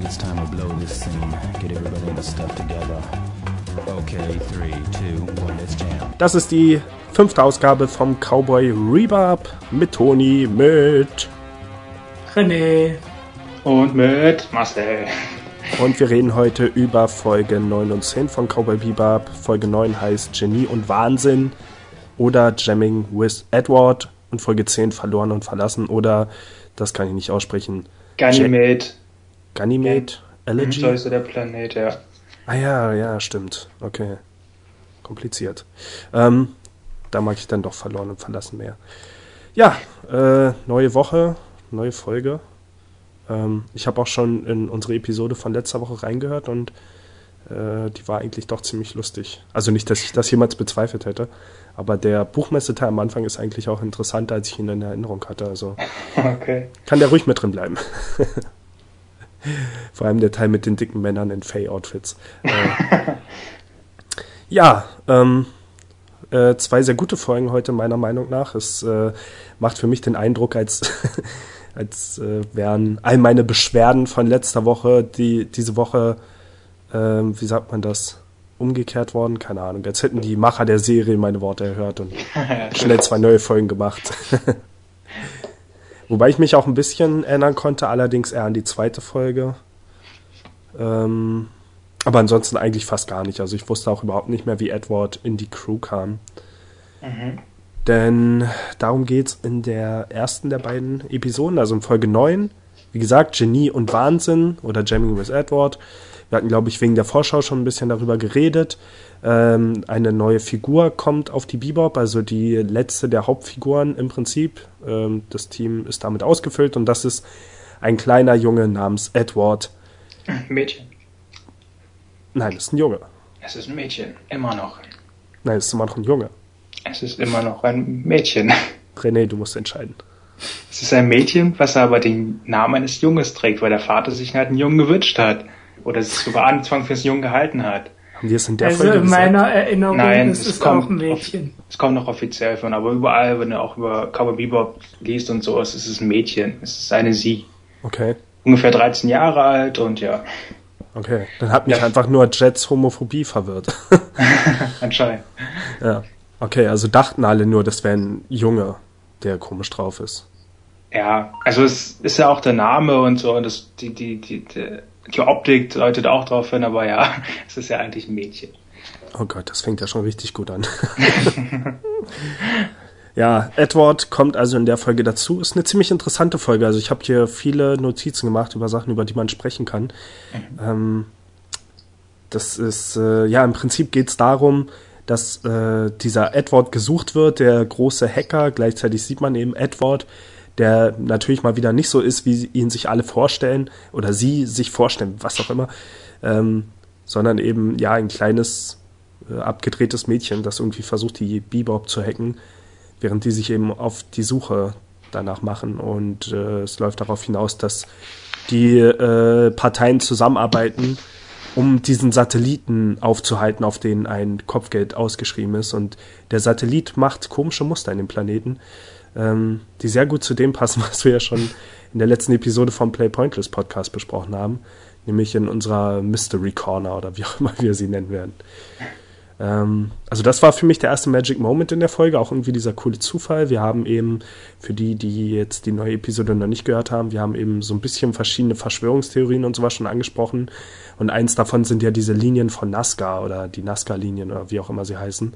think it's time to blow this scene. Get everybody in the stuff together. Okay, three, two, one, let's jam. Das ist die fünfte Ausgabe vom Cowboy Rebop mit Toni, mit René. Und mit Marcel. Und wir reden heute über Folge 9 und 10 von Cowboy Bebop. Folge 9 heißt Genie und Wahnsinn oder Jamming with Edward und Folge 10 Verloren und Verlassen oder, das kann ich nicht aussprechen, Ganymede. Ganymede? Elegy? So ist so der Planet, ja. Ah ja, ja, stimmt. Okay. Kompliziert. Ähm, da mag ich dann doch Verloren und Verlassen mehr. Ja, äh, neue Woche, neue Folge. Ähm, ich habe auch schon in unsere Episode von letzter Woche reingehört und äh, die war eigentlich doch ziemlich lustig. Also nicht, dass ich das jemals bezweifelt hätte, aber der Buchmesseteil am Anfang ist eigentlich auch interessanter, als ich ihn in Erinnerung hatte. Also Okay. kann der ruhig mit drin bleiben. Vor allem der Teil mit den dicken Männern in Fay-Outfits. Äh, ja, ähm, äh, zwei sehr gute Folgen heute meiner Meinung nach. Es äh, macht für mich den Eindruck, als, als äh, wären all meine Beschwerden von letzter Woche, die diese Woche, ähm, wie sagt man das, umgekehrt worden. Keine Ahnung. Als hätten die Macher der Serie meine Worte erhört und schnell zwei neue Folgen gemacht. Wobei ich mich auch ein bisschen erinnern konnte, allerdings eher an die zweite Folge. Ähm, aber ansonsten eigentlich fast gar nicht. Also ich wusste auch überhaupt nicht mehr, wie Edward in die Crew kam. Denn darum geht's in der ersten der beiden Episoden, also in Folge 9. Wie gesagt, Genie und Wahnsinn oder Jamming with Edward. Wir hatten, glaube ich, wegen der Vorschau schon ein bisschen darüber geredet. Ähm, eine neue Figur kommt auf die Bebop, also die letzte der Hauptfiguren im Prinzip. Ähm, das Team ist damit ausgefüllt und das ist ein kleiner Junge namens Edward. Mädchen. Nein, das ist ein Junge. Es ist ein Mädchen. Immer noch. Nein, das ist immer noch ein Junge. Es ist immer noch ein Mädchen. René, du musst entscheiden. Es ist ein Mädchen, was aber den Namen eines Junges trägt, weil der Vater sich halt einen Jungen gewünscht hat. Oder sich sogar Anfang fürs Jungen gehalten hat. Haben wir es in der Also Folge in gesagt? meiner Erinnerung Nein, ist es es kommt auch ein Mädchen. Es kommt noch offiziell von, aber überall, wenn du auch über Cowboy Bebop liest und so, es ist ein Mädchen. Es ist eine Sie. Okay, Ungefähr 13 Jahre alt und ja, okay. Dann hat mich Ja. einfach nur Jets Homophobie verwirrt. anscheinend. ja. Okay, also dachten alle nur, das wäre ein Junge, der komisch drauf ist. Ja, also es ist ja auch der Name und so und das, die, die, die, die, die Optik deutet auch drauf hin, aber ja, es ist ja eigentlich ein Mädchen. Oh Gott, das fängt ja schon richtig gut an. ja, Edward kommt also in der Folge dazu. Ist eine ziemlich interessante Folge. Also ich habe hier viele Notizen gemacht über Sachen, über die man sprechen kann. Ähm, das ist, äh, ja, im Prinzip geht es darum, dass äh, dieser Edward gesucht wird, der große Hacker. Gleichzeitig sieht man eben Edward, der natürlich mal wieder nicht so ist, wie ihn sich alle vorstellen oder sie sich vorstellen, was auch immer, ähm, sondern eben ja ein kleines äh, abgedrehtes Mädchen, das irgendwie versucht, die Bebop zu hacken, während die sich eben auf die Suche danach machen. Und äh, es läuft darauf hinaus, dass die äh, Parteien zusammenarbeiten, um diesen Satelliten aufzuhalten, auf den ein Kopfgeld ausgeschrieben ist. Und der Satellit macht komische Muster in dem Planeten, ähm, die sehr gut zu dem passen, was wir ja schon in der letzten Episode vom Play Pointless Podcast besprochen haben, nämlich in unserer Mystery Corner oder wie auch immer wir sie nennen werden. Ähm, also das war für mich der erste Magic Moment in der Folge, auch irgendwie dieser coole Zufall. Wir haben eben, für die, die jetzt die neue Episode noch nicht gehört haben, wir haben eben so ein bisschen verschiedene Verschwörungstheorien und sowas schon angesprochen. Und eins davon sind ja diese Linien von Nazca oder die Nazca-Linien oder wie auch immer sie heißen,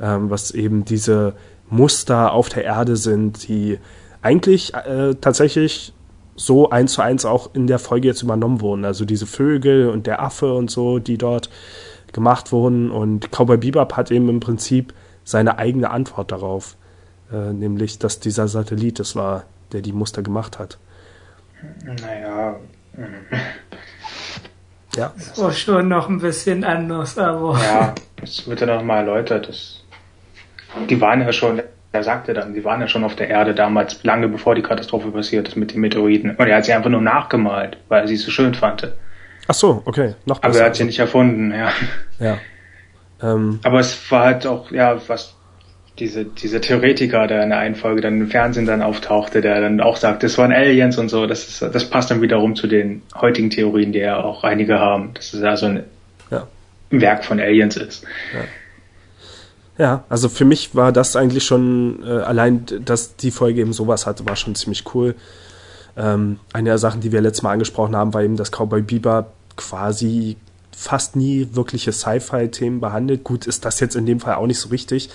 ähm, was eben diese Muster auf der Erde sind, die eigentlich äh, tatsächlich so eins zu eins auch in der Folge jetzt übernommen wurden. Also diese Vögel und der Affe und so, die dort gemacht wurden. Und Cowboy Bebop hat eben im Prinzip seine eigene Antwort darauf. Äh, nämlich, dass dieser Satellit es war, der die Muster gemacht hat. Naja, Ja, Das war schon noch ein bisschen anders, aber ja, es wird ja noch mal erläutert. Das, die waren ja schon, er sagte dann, die waren ja schon auf der Erde damals, lange bevor die Katastrophe passiert ist mit den Meteoriten. Und er hat sie einfach nur nachgemalt, weil er sie so schön fand. ach so, okay, noch Aber besser. er hat sie nicht erfunden, ja. ja. Ähm, Aber es war halt auch, ja, was diese, dieser Theoretiker, der in der einen Folge dann im Fernsehen dann auftauchte, der dann auch sagt, das waren Aliens und so, das ist, das passt dann wiederum zu den heutigen Theorien, die ja auch einige haben, dass es also ein Ja. Werk von Aliens ist. Ja, also für mich war das eigentlich schon, äh, allein, dass die Folge eben sowas hatte, war schon ziemlich cool. Ähm, eine der Sachen, die wir letztes Mal angesprochen haben, war eben, dass Cowboy Bebop quasi fast nie wirkliche Sci-Fi-Themen behandelt. Gut, ist das jetzt in dem Fall auch nicht so richtig.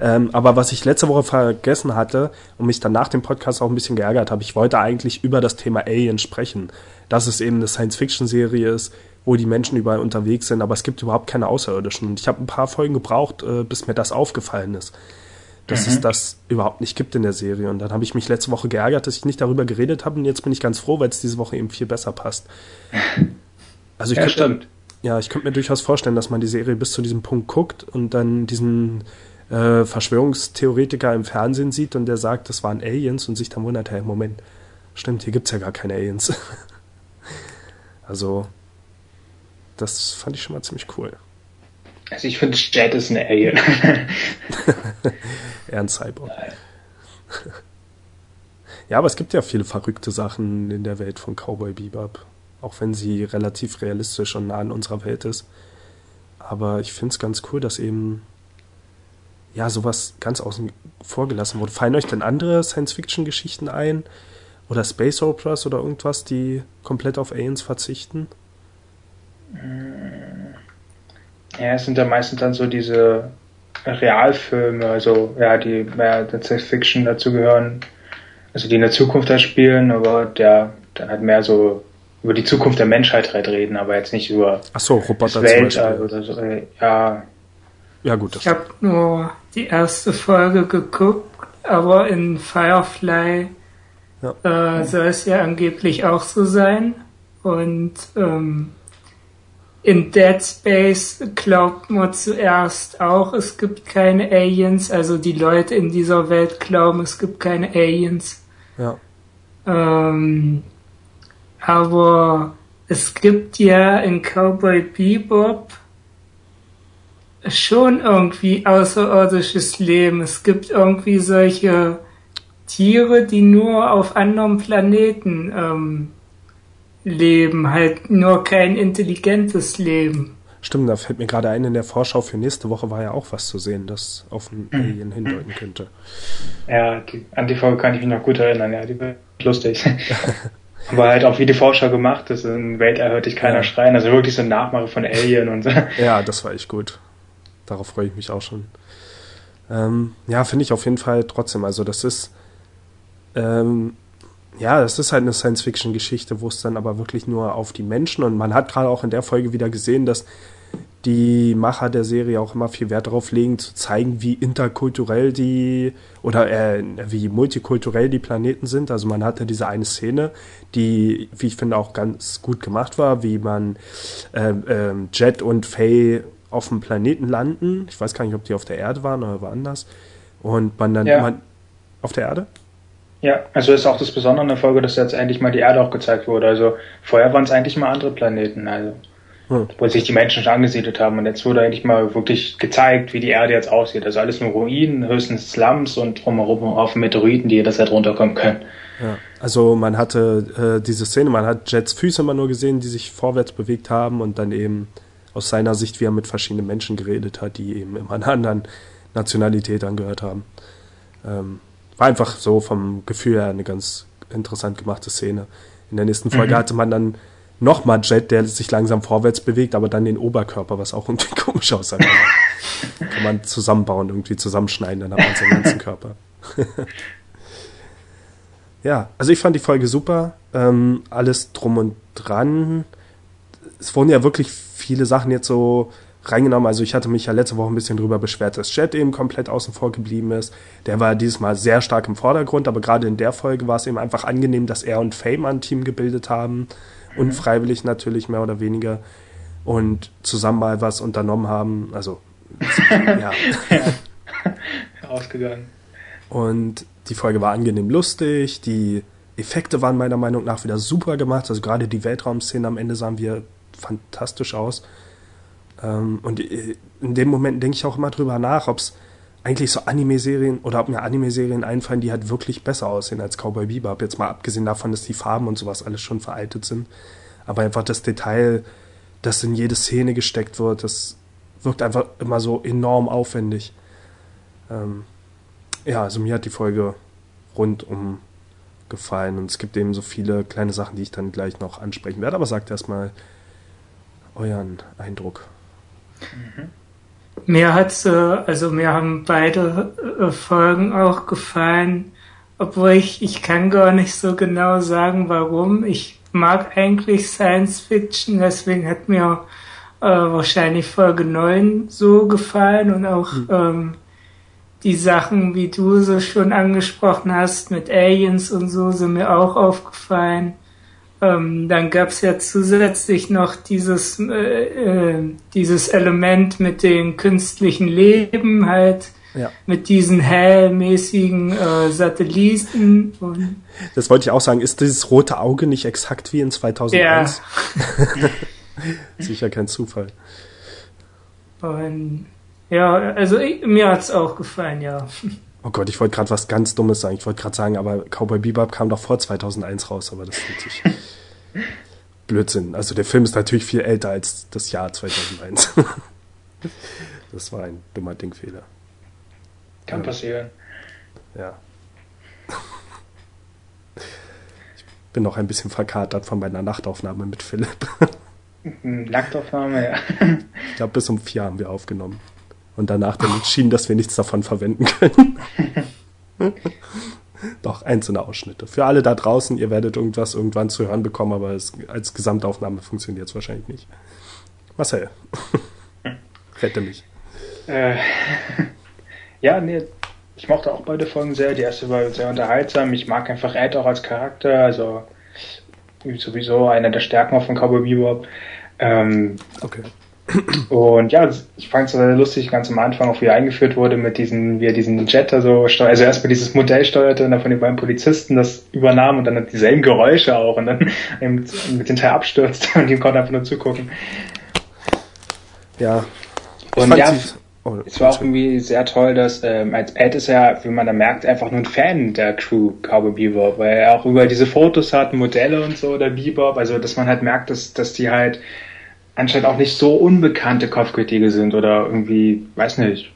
Ähm, aber was ich letzte Woche vergessen hatte und mich dann nach dem Podcast auch ein bisschen geärgert habe, ich wollte eigentlich über das Thema Alien sprechen. Dass es eben eine Science-Fiction-Serie ist, wo die Menschen überall unterwegs sind, aber es gibt überhaupt keine Außerirdischen. Und ich habe ein paar Folgen gebraucht, äh, bis mir das aufgefallen ist, dass es das überhaupt nicht gibt in der Serie. Und dann habe ich mich letzte Woche geärgert, dass ich nicht darüber geredet habe. Und jetzt bin ich ganz froh, weil es diese Woche eben viel besser passt. Also ich Ja, könnte, stimmt. ja, ich könnte mir durchaus vorstellen, dass man die Serie bis zu diesem Punkt guckt und dann diesen äh, Verschwörungstheoretiker im Fernsehen sieht und der sagt, das waren Aliens und sich dann wundert, hey, Moment, stimmt, hier gibt's ja gar keine Aliens. also, das fand ich schon mal ziemlich cool. Also ich finde, Jet ist ein Alien. Eher ein Cyborg. ja, aber es gibt ja viele verrückte Sachen in der Welt von Cowboy Bebop. Auch wenn sie relativ realistisch und nah an unserer Welt ist. Aber ich finde es ganz cool, dass eben ja sowas ganz außen vor gelassen wurde. Fallen euch denn andere Science-Fiction-Geschichten ein? Oder Space Operas oder irgendwas, die komplett auf Aliens verzichten? Ja, es sind ja meistens dann so diese Realfilme, also ja, die mehr der Science Fiction dazu gehören, also die in der Zukunft da spielen, aber der dann halt mehr so über die Zukunft der Menschheit halt reden, aber jetzt nicht über Ach so, das Roboter zum Weltall oder so. äh, Ja, Ja gut, das Ich habe nur die erste Folge geguckt, aber in Firefly äh, soll es ja angeblich auch so sein. Und ähm, in Dead Space glaubt man zuerst auch, es gibt keine Aliens. Also die Leute in dieser Welt glauben, es gibt keine Aliens. ja. Ähm, aber es gibt ja in Cowboy Bebop schon irgendwie außerirdisches Leben. Es gibt irgendwie solche Tiere, die nur auf anderen Planeten ähm, leben, halt nur kein intelligentes Leben. Stimmt, da fällt mir gerade ein, in der Vorschau für nächste Woche war ja auch was zu sehen, das auf einen Alien hindeuten könnte. ja, die, an die Folge kann ich mich noch gut erinnern, ja, die wird lustig. aber halt auch wie die Vorschau gemacht ist, in Weltall hört dich keiner Ja. schreien, also wirklich so ein Nachmache von Alien und so. Ja, das war echt gut. Darauf freue ich mich auch schon. Ähm, ja, finde ich auf jeden Fall trotzdem. Also das ist, ähm, ja, das ist halt eine Science-Fiction-Geschichte, wo es dann aber wirklich nur auf die Menschen und man hat gerade auch in der Folge wieder gesehen, dass die Macher der Serie auch immer viel Wert darauf legen, zu zeigen, wie interkulturell die oder äh, wie multikulturell die Planeten sind. Also man hatte diese eine Szene, die, wie ich finde, auch ganz gut gemacht war, wie man ähm, ähm, Jet und Faye auf dem Planeten landen. Ich weiß gar nicht, ob die auf der Erde waren oder woanders. Und man dann Ja. man, auf der Erde? Ja, also ist auch das Besondere an der Folge, dass jetzt endlich mal die Erde auch gezeigt wurde. Also vorher waren es eigentlich mal andere Planeten, also Hm. wo sich die Menschen schon angesiedelt haben. Und jetzt wurde eigentlich mal wirklich gezeigt, wie die Erde jetzt aussieht. Also alles nur Ruinen, höchstens Slums und drumherum auf Meteoriten, die jederzeit runterkommen können. Ja. Also man hatte äh, diese Szene, man hat Jets Füße immer nur gesehen, die sich vorwärts bewegt haben und dann eben aus seiner Sicht, wie er mit verschiedenen Menschen geredet hat, die eben immer einer anderen Nationalität angehört haben. Ähm, war einfach so vom Gefühl her eine ganz interessant gemachte Szene. In der nächsten Folge hatte man dann nochmal Jet, der sich langsam vorwärts bewegt, aber dann den Oberkörper, was auch irgendwie komisch aussah. Kann man zusammenbauen, irgendwie zusammenschneiden, dann hat man seinen ganzen Körper. Ja, also ich fand die Folge super. Ähm, alles drum und dran. Es wurden ja wirklich viele Sachen jetzt so reingenommen. Also ich hatte mich ja letzte Woche ein bisschen drüber beschwert, dass Jet eben komplett außen vor geblieben ist. Der war dieses Mal sehr stark im Vordergrund, aber gerade in der Folge war es eben einfach angenehm, dass er und Fame ein Team gebildet haben. Unfreiwillig natürlich mehr oder weniger. Und zusammen mal was unternommen haben. Also, ja. Ausgegangen. Und die Folge war angenehm lustig. Die Effekte waren meiner Meinung nach wieder super gemacht. Also gerade die Weltraumszenen am Ende sahen wir fantastisch aus. Ähm, und in dem Moment denke ich auch immer drüber nach, ob es eigentlich so Anime-Serien oder ob mir Anime-Serien einfallen, die halt wirklich besser aussehen als Cowboy Bebop. Jetzt mal abgesehen davon, dass die Farben und sowas alles schon veraltet sind. Aber einfach das Detail, das in jede Szene gesteckt wird, das wirkt einfach immer so enorm aufwendig. Ähm, ja, also mir hat die Folge rundum gefallen und es gibt eben so viele kleine Sachen, die ich dann gleich noch ansprechen werde. Aber sagt erstmal euren Eindruck. Mhm. Mir hat's, äh, also mir haben beide äh, Folgen auch gefallen, obwohl ich, ich kann gar nicht so genau sagen, warum. Ich mag eigentlich Science Fiction, deswegen hat mir äh, wahrscheinlich Folge 9 so gefallen und auch mhm. ähm, die Sachen, wie du so schon angesprochen hast, mit Aliens und so, sind mir auch aufgefallen. Ähm, dann gab's ja zusätzlich noch dieses, äh, äh, dieses Element mit dem künstlichen Leben halt, ja. mit diesen hellmäßigen äh, Satelliten. Und das wollte ich auch sagen. Ist dieses rote Auge nicht exakt wie in 2001? Ja. Sicher kein Zufall. Und ja, also ich, mir hat's auch gefallen, ja. Oh Gott, ich wollte gerade was ganz Dummes sagen. Ich wollte gerade sagen, aber Cowboy Bebop kam doch vor 2001 raus, aber das ist natürlich Blödsinn. Also der Film ist natürlich viel älter als das Jahr 2001. das war ein dummer Dingfehler. Kann passieren. Ja. Ich bin noch ein bisschen verkatert von meiner Nachtaufnahme mit Philipp. Nachtaufnahme, ja. Ich glaube, bis um vier haben wir aufgenommen und danach dann entschieden, dass wir nichts davon verwenden können. Doch, einzelne Ausschnitte. Für alle da draußen, ihr werdet irgendwas irgendwann zu hören bekommen, aber es, als Gesamtaufnahme funktioniert es wahrscheinlich nicht. Marcel, rette mich. Äh, ja, nee, ich mochte auch beide Folgen sehr. Die erste war sehr unterhaltsam. Ich mag einfach Ed auch als Charakter, also sowieso einer der Stärken von Cowboy Bebop. Ähm, okay. Und ja, ich fand es sehr lustig, ganz am Anfang auch wie er eingeführt wurde mit diesen, wie er diesen Jetter so steuert, also erstmal dieses Modell steuerte und dann von den beiden Polizisten das übernahm und dann dieselben Geräusche auch und dann mit, den Teil abstürzt und die konnten einfach nur zugucken. Ja. Und ja, oh, es war auch irgendwie sehr toll, dass ähm, als Ed ist ja, wie man da merkt, einfach nur ein Fan der Crew Cowboy Bebop, weil er auch über diese Fotos hat, Modelle und so der Bebop, also dass man halt merkt, dass, dass die halt anscheinend auch nicht so unbekannte Kopfgeldjäger sind oder irgendwie, weiß nicht,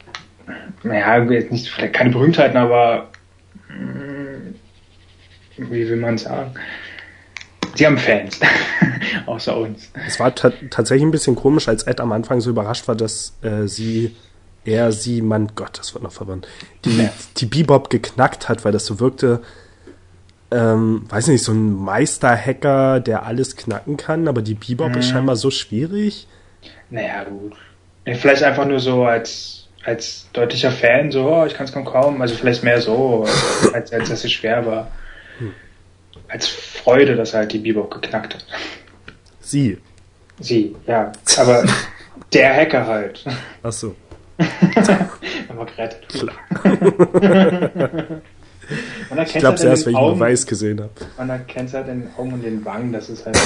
naja, jetzt nicht, vielleicht keine Berühmtheiten, aber mm, wie will man sagen? Sie haben Fans, außer uns. Es war tatsächlich ein bisschen komisch, als Ed am Anfang so überrascht war, dass äh, sie, er, sie, man, Gott, das wird noch verwirrend, die, ja. die Bebop geknackt hat, weil das so wirkte, ähm, weiß nicht, so ein Meisterhacker, der alles knacken kann, aber die Bebop mhm. ist scheinbar so schwierig. Naja, gut. Vielleicht einfach nur so als, als deutlicher Fan, so, oh, ich kann es kaum kaum, also vielleicht mehr so, als, als dass es schwer war. Hm. Als Freude, dass halt die Bebop geknackt hat. Sie. Sie, ja. Aber der Hacker halt. Ach so. Haben wir gerettet. ich glaube es halt erst, wenn ich Augen, nur weiß gesehen habe. Man erkennt es halt in den Augen und den Wangen, das ist halt.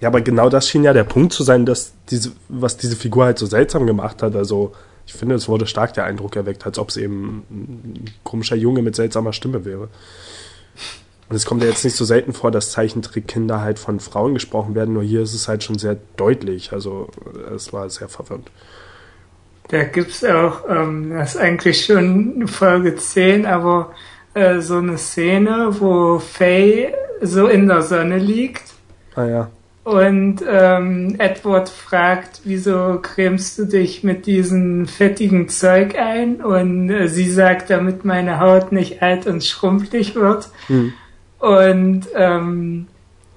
ja, aber genau das schien ja der Punkt zu sein, dass diese, was diese Figur halt so seltsam gemacht hat. Also, ich finde, es wurde stark der Eindruck erweckt, als ob es eben ein komischer Junge mit seltsamer Stimme wäre. Und es kommt ja jetzt nicht so selten vor, dass Zeichentrickkinder halt von Frauen gesprochen werden, nur hier ist es halt schon sehr deutlich. Also, es war sehr verwirrend. Da gibt's auch, ähm, das ist eigentlich schon Folge 10, aber äh, so eine Szene, wo Faye so in der Sonne liegt. Ah ja. Und ähm, Edward fragt, wieso cremst du dich mit diesem fettigen Zeug ein? Und äh, sie sagt, damit meine Haut nicht alt und schrumpelig wird. Hm. Und ähm,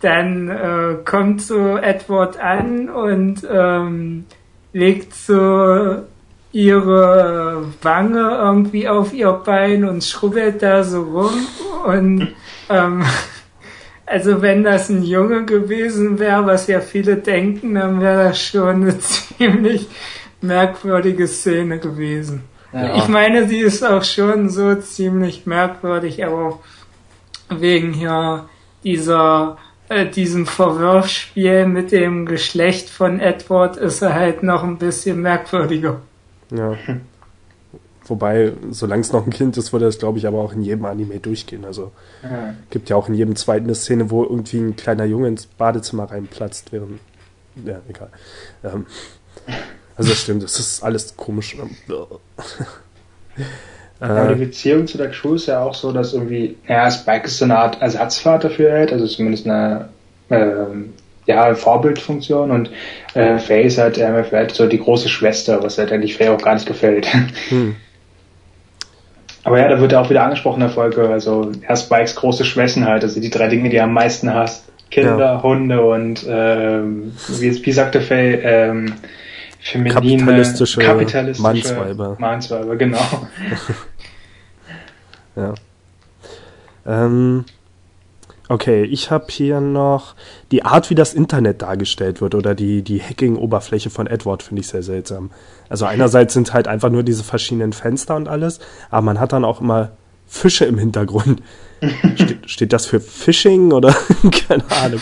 dann äh, kommt so Edward an und ähm, legt so ihre Wange irgendwie auf ihr Bein und schrubbelt da so rum. Und ähm, also wenn das ein Junge gewesen wäre, was ja viele denken, dann wäre das schon eine ziemlich merkwürdige Szene gewesen. Ja. Ich meine, sie ist auch schon so ziemlich merkwürdig, aber wegen hier dieser äh, diesem Verwirrspiel mit dem Geschlecht von Edward ist er halt noch ein bisschen merkwürdiger. Ja. Wobei, solange es noch ein Kind ist, würde das, glaube ich, aber auch in jedem Anime durchgehen. Also ja. gibt ja auch in jedem zweiten eine Szene, wo irgendwie ein kleiner Junge ins Badezimmer reinplatzt, während. Ja, egal. Ähm, also das stimmt, das ist alles komisch. Aber die Beziehung zu der Crew ist ja auch so, dass irgendwie, ja, Spike ist so eine Art Ersatzvater für Ed, also zumindest eine ähm, ja, Vorbildfunktion und äh, Faye ist halt äh, Ed so die große Schwester, was halt eigentlich Faye auch gar nicht gefällt. Hm. Aber ja, da wird ja auch wieder angesprochen in der Folge, also ja, Spikes große Schwächen halt, also die drei Dinge, die er am meisten hasst. Kinder, ja. Hunde und ähm, wie, wie sagte Faye, ähm, feminine, kapitalistische, kapitalistische Mannsweiber. Mannsweiber, genau. ja. Ähm, okay, ich habe hier noch die Art, wie das Internet dargestellt wird oder die, die Hacking-Oberfläche von Edward finde ich sehr seltsam. Also einerseits sind halt einfach nur diese verschiedenen Fenster und alles, aber man hat dann auch immer Fische im Hintergrund. Ste steht das für Phishing oder keine Ahnung,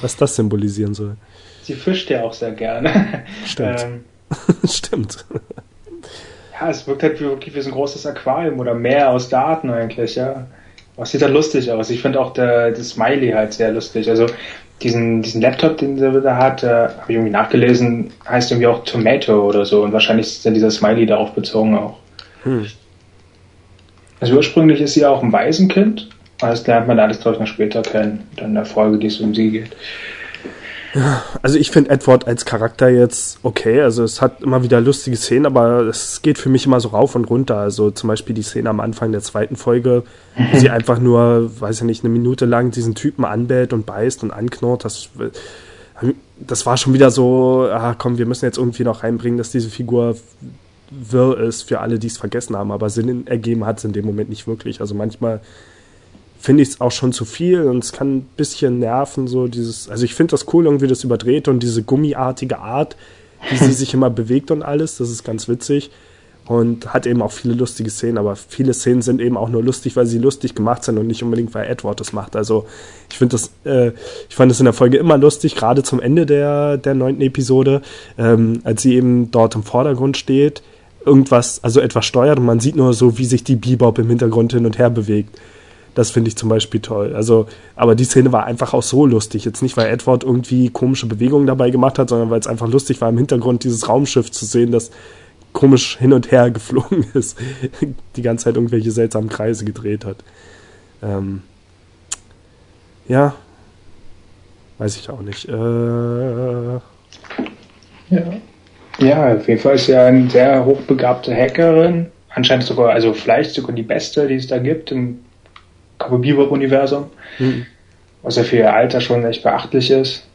was das symbolisieren soll sie fischt ja auch sehr gerne. Stimmt. Ähm, Stimmt. Ja, es wirkt halt wie, wirklich wie so ein großes Aquarium oder Meer aus Daten eigentlich, ja. Es sieht halt lustig aus. Ich finde auch der, das Smiley halt sehr lustig. Also diesen, diesen Laptop, den der da hat, äh, habe ich irgendwie nachgelesen, heißt irgendwie auch Tomato oder so. Und wahrscheinlich ist dann dieser Smiley darauf bezogen auch. Hm. Also ursprünglich ist sie auch ein Waisenkind. Das lernt man alles, glaube ich, noch später kennen. Dann in der Folge, die es um sie geht. Also ich finde Edward als Charakter jetzt okay. Also es hat immer wieder lustige Szenen, aber es geht für mich immer so rauf und runter. Also zum Beispiel die Szene am Anfang der zweiten Folge, wo sie einfach nur, weiß ich nicht, eine Minute lang diesen Typen anbellt und beißt und anknurrt. Das, das war schon wieder so, ah komm, wir müssen jetzt irgendwie noch reinbringen, dass diese Figur wirr ist für alle, die es vergessen haben. Aber Sinn ergeben hat es in dem Moment nicht wirklich. Also manchmal finde ich es auch schon zu viel und es kann ein bisschen nerven, so dieses, also ich finde das cool, irgendwie das überdreht und diese gummiartige Art, wie sie sich immer bewegt und alles, das ist ganz witzig und hat eben auch viele lustige Szenen, aber viele Szenen sind eben auch nur lustig, weil sie lustig gemacht sind und nicht unbedingt, weil Edward das macht. Also ich finde das, äh, ich fand das in der Folge immer lustig, gerade zum Ende der, der neunten Episode, ähm, als sie eben dort im Vordergrund steht, irgendwas, also etwas steuert und man sieht nur so, wie sich die Bebop im Hintergrund hin und her bewegt. Das finde ich zum Beispiel toll. Also, aber die Szene war einfach auch so lustig. Jetzt nicht, weil Edward irgendwie komische Bewegungen dabei gemacht hat, sondern weil es einfach lustig war, im Hintergrund dieses Raumschiff zu sehen, das komisch hin und her geflogen ist. Die ganze Zeit irgendwelche seltsamen Kreise gedreht hat. Ähm, ja. Weiß ich auch nicht. Äh, ja. Ja, auf jeden Fall ist ja eine sehr hochbegabte Hackerin. Anscheinend sogar, also vielleicht sogar die beste, die es da gibt im Cowboy Bebop-Universum, mhm. was ja für ihr Alter schon echt beachtlich ist.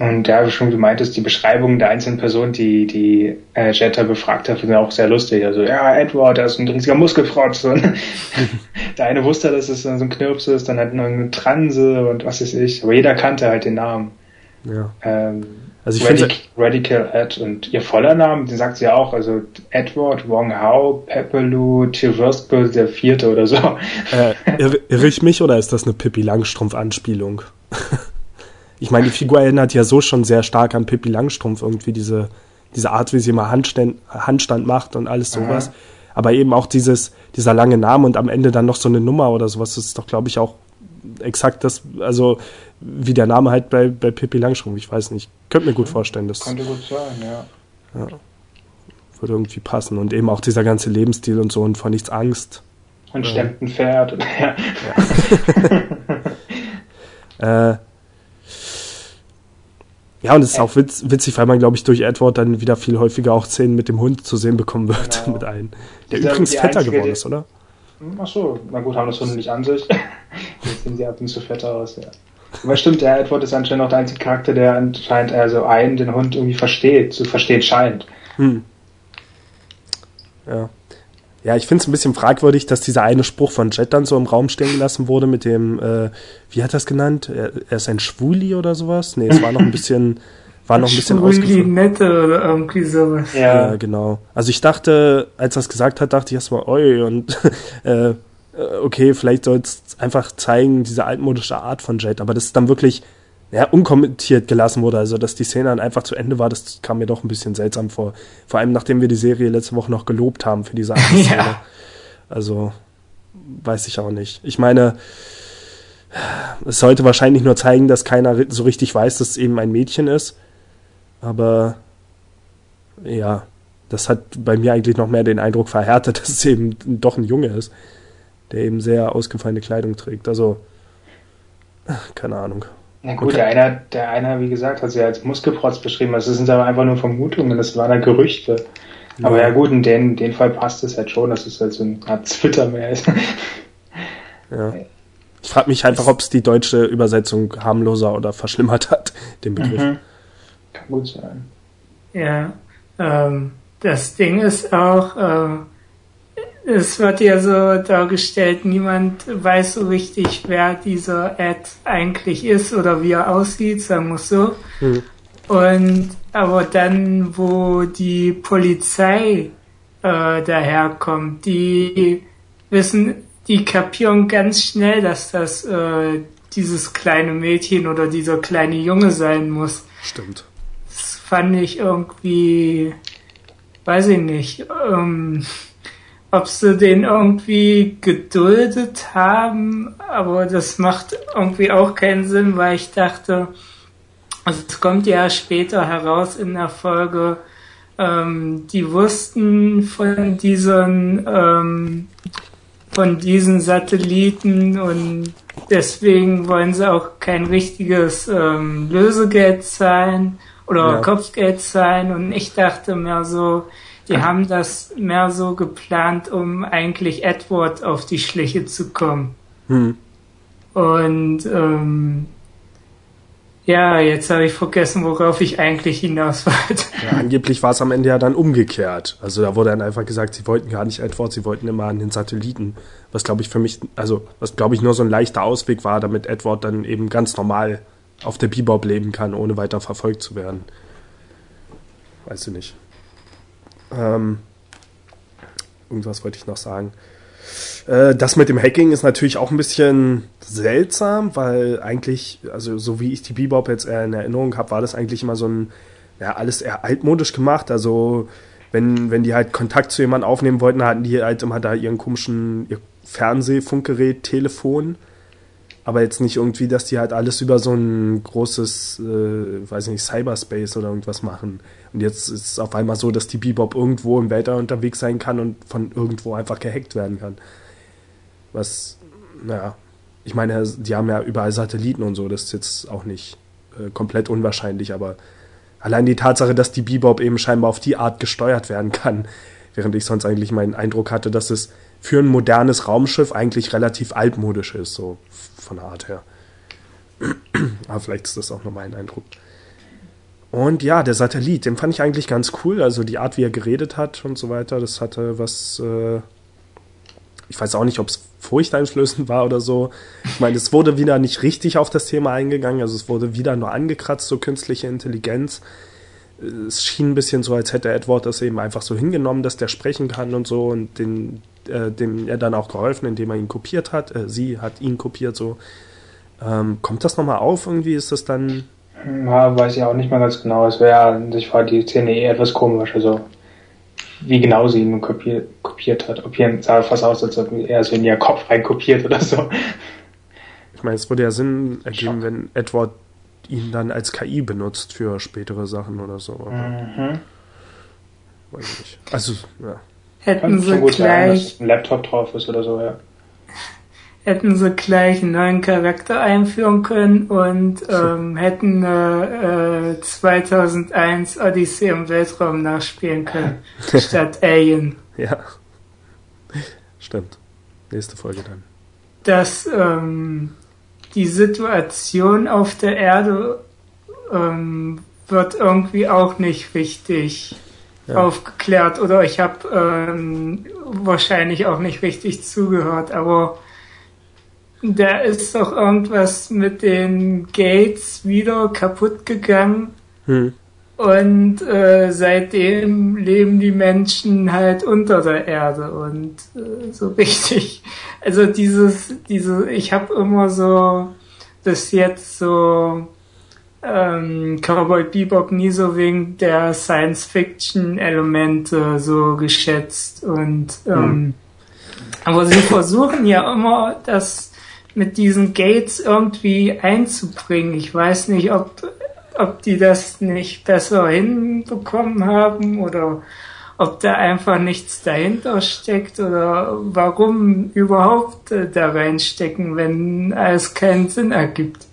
Und ja, wie schon du meintest, die Beschreibungen der einzelnen Personen, die die äh, Jetta befragt hat, sind auch sehr lustig. Also, ja, Edward, der ist ein riesiger Muskelfrotz. Und der eine wusste, dass es so ein Knirps ist, dann hat noch eine Transe und was weiß ich. Aber jeder kannte halt den Namen. Ja. Ähm, also ich Radic Radical Ed und ihr voller Name, den sagt sie auch, also Edward Wong Hao, Pepperlu, Tiverspel der Vierte oder so. Äh, irre ich mich oder ist das eine Pippi Langstrumpf-Anspielung? ich meine, die Figur erinnert ja so schon sehr stark an Pippi Langstrumpf, irgendwie diese, diese Art, wie sie immer Handstand, Handstand macht und alles sowas. Aha. Aber eben auch dieses, dieser lange Name und am Ende dann noch so eine Nummer oder sowas, das ist doch, glaube ich, auch exakt das, also wie der Name halt bei, bei Pippi Langstrumpf, ich weiß nicht. Könnte mir gut vorstellen. Das, Könnte gut sein, ja. ja. Würde irgendwie passen. Und eben auch dieser ganze Lebensstil und so und vor nichts Angst. Und stemmt ein Pferd. ja. äh, ja, und es ist auch witz, witzig, weil man, glaube ich, durch Edward dann wieder viel häufiger auch Szenen mit dem Hund zu sehen bekommen wird. Genau. mit einem. Der übrigens fetter einzige, geworden ist, oder? Ach so, na gut, haben das Hunde nicht an sich. Jetzt sehen sie ab und zu fetter aus, ja. Aber stimmt, der Edward ist anscheinend auch der einzige Charakter, der anscheinend also einen, den Hund irgendwie versteht, zu verstehen scheint. Hm. Ja. Ja, ich finde es ein bisschen fragwürdig, dass dieser eine Spruch von Jet dann so im Raum stehen gelassen wurde mit dem, äh, wie hat er es genannt? Er, er, ist ein Schwuli oder sowas? Nee, es war noch ein bisschen, war noch ein bisschen ausgeführt. nette oder irgendwie sowas. Ja. ja, genau. Also ich dachte, als er es gesagt hat, dachte ich erstmal, oi, und äh, okay, vielleicht soll es einfach zeigen, diese altmodische Art von Jet, aber das ist dann wirklich ja, unkommentiert gelassen wurde. Also, dass die Szene dann einfach zu Ende war, das kam mir doch ein bisschen seltsam vor. Vor allem, nachdem wir die Serie letzte Woche noch gelobt haben für diese Szene. ja. Also, weiß ich auch nicht. Ich meine, es sollte wahrscheinlich nur zeigen, dass keiner so richtig weiß, dass es eben ein Mädchen ist. Aber ja, das hat bei mir eigentlich noch mehr den Eindruck verhärtet, dass es eben doch ein Junge ist, der eben sehr ausgefallene Kleidung trägt. Also, keine Ahnung. Na gut, okay. der einer, der einer, wie gesagt, hat sie als Muskelprotz beschrieben. Das sind aber einfach nur Vermutungen, das waren da Gerüchte. Ja. Aber ja gut, in den, den Fall passt es halt schon, dass es halt so eine Art Twitter mehr ist. Ja. Ich frage mich einfach, ob es die deutsche Übersetzung harmloser oder verschlimmert hat, den Begriff. Mhm. Gut sein. Ja, ähm, das Ding ist auch, äh, es wird ja so dargestellt, niemand weiß so richtig, wer dieser Ed eigentlich ist oder wie er aussieht, sagen wir so. Mhm. Und aber dann, wo die Polizei äh, daherkommt, die wissen, die kapieren ganz schnell, dass das äh, dieses kleine Mädchen oder dieser kleine Junge sein muss. Stimmt. Fand ich irgendwie, weiß ich nicht, ähm, ob sie den irgendwie geduldet haben, aber das macht irgendwie auch keinen Sinn, weil ich dachte, also es kommt ja später heraus in der Folge, ähm, die wussten von diesen ähm, von diesen Satelliten und deswegen wollen sie auch kein richtiges ähm, Lösegeld zahlen oder ja. Kopfgeld zahlen und ich dachte mehr so, die haben das mehr so geplant, um eigentlich Edward auf die Schliche zu kommen. Hm. Und ähm, ja, jetzt habe ich vergessen, worauf ich eigentlich hinaus wollte. Ja, angeblich war es am Ende ja dann umgekehrt. Also da wurde dann einfach gesagt, sie wollten gar nicht Edward, sie wollten immer an den Satelliten. Was glaube ich für mich, also was glaube ich nur so ein leichter Ausweg war, damit Edward dann eben ganz normal auf der Bebop leben kann, ohne weiter verfolgt zu werden. Weißt du nicht. Ähm, irgendwas wollte ich noch sagen. Äh, das mit dem Hacking ist natürlich auch ein bisschen seltsam, weil eigentlich, also so wie ich die Bebop jetzt in Erinnerung habe, war das eigentlich immer so ein, ja, alles eher altmodisch gemacht. Also wenn, wenn die halt Kontakt zu jemandem aufnehmen wollten, hatten die halt immer da ihren komischen ihr Fernsehfunkgerät, Telefon aber jetzt nicht irgendwie, dass die halt alles über so ein großes, äh, weiß nicht, Cyberspace oder irgendwas machen. Und jetzt ist es auf einmal so, dass die Bebop irgendwo im Weltall unterwegs sein kann und von irgendwo einfach gehackt werden kann. Was, naja, ich meine, die haben ja überall Satelliten und so, das ist jetzt auch nicht äh, komplett unwahrscheinlich, aber allein die Tatsache, dass die Bebop eben scheinbar auf die Art gesteuert werden kann, während ich sonst eigentlich meinen Eindruck hatte, dass es für ein modernes Raumschiff eigentlich relativ altmodisch ist, so von der Art her. Aber vielleicht ist das auch nur mein Eindruck. Und ja, der Satellit, den fand ich eigentlich ganz cool. Also die Art, wie er geredet hat und so weiter, das hatte was. Äh, ich weiß auch nicht, ob es furchteinflößend war oder so. Ich meine, es wurde wieder nicht richtig auf das Thema eingegangen. Also es wurde wieder nur angekratzt, so künstliche Intelligenz. Es schien ein bisschen so, als hätte Edward das eben einfach so hingenommen, dass der sprechen kann und so und den, äh, dem er dann auch geholfen, indem er ihn kopiert hat. Äh, sie hat ihn kopiert so. Ähm, kommt das nochmal auf irgendwie? Ist das dann. Ja, weiß ich auch nicht mal ganz genau. Es wäre, ich war die Szene eh etwas komisch, also wie genau sie ihn kopiert, kopiert hat. Ob hier sah fast aus, als ob er so in ihr Kopf rein kopiert oder so. Ich meine, es würde ja Sinn ergeben, wenn Edward ihn dann als KI benutzt für spätere Sachen oder so. Mhm. Weiß ich nicht. Also, ja hätten sie gleich sein, dass ein Laptop drauf ist oder so, ja. Hätten sie gleich einen neuen Charakter einführen können und ähm, hätten äh, äh, 2001 Odyssey im Weltraum nachspielen können statt Alien. Ja, stimmt. Nächste Folge dann. Dass ähm, die Situation auf der Erde ähm, wird irgendwie auch nicht richtig ja. aufgeklärt oder ich habe ähm, wahrscheinlich auch nicht richtig zugehört, aber da ist doch irgendwas mit den Gates wieder kaputt gegangen. Hm. Und äh, seitdem leben die Menschen halt unter der Erde und äh, so richtig. Also dieses, diese, ich habe immer so bis jetzt so ähm, Cowboy Bebop nie so wegen der Science-Fiction-Elemente so geschätzt und ähm, hm. aber sie versuchen ja immer das mit diesen Gates irgendwie einzubringen. Ich weiß nicht, ob ob die das nicht besser hinbekommen haben oder ob da einfach nichts dahinter steckt oder warum überhaupt äh, da reinstecken, wenn es keinen Sinn ergibt.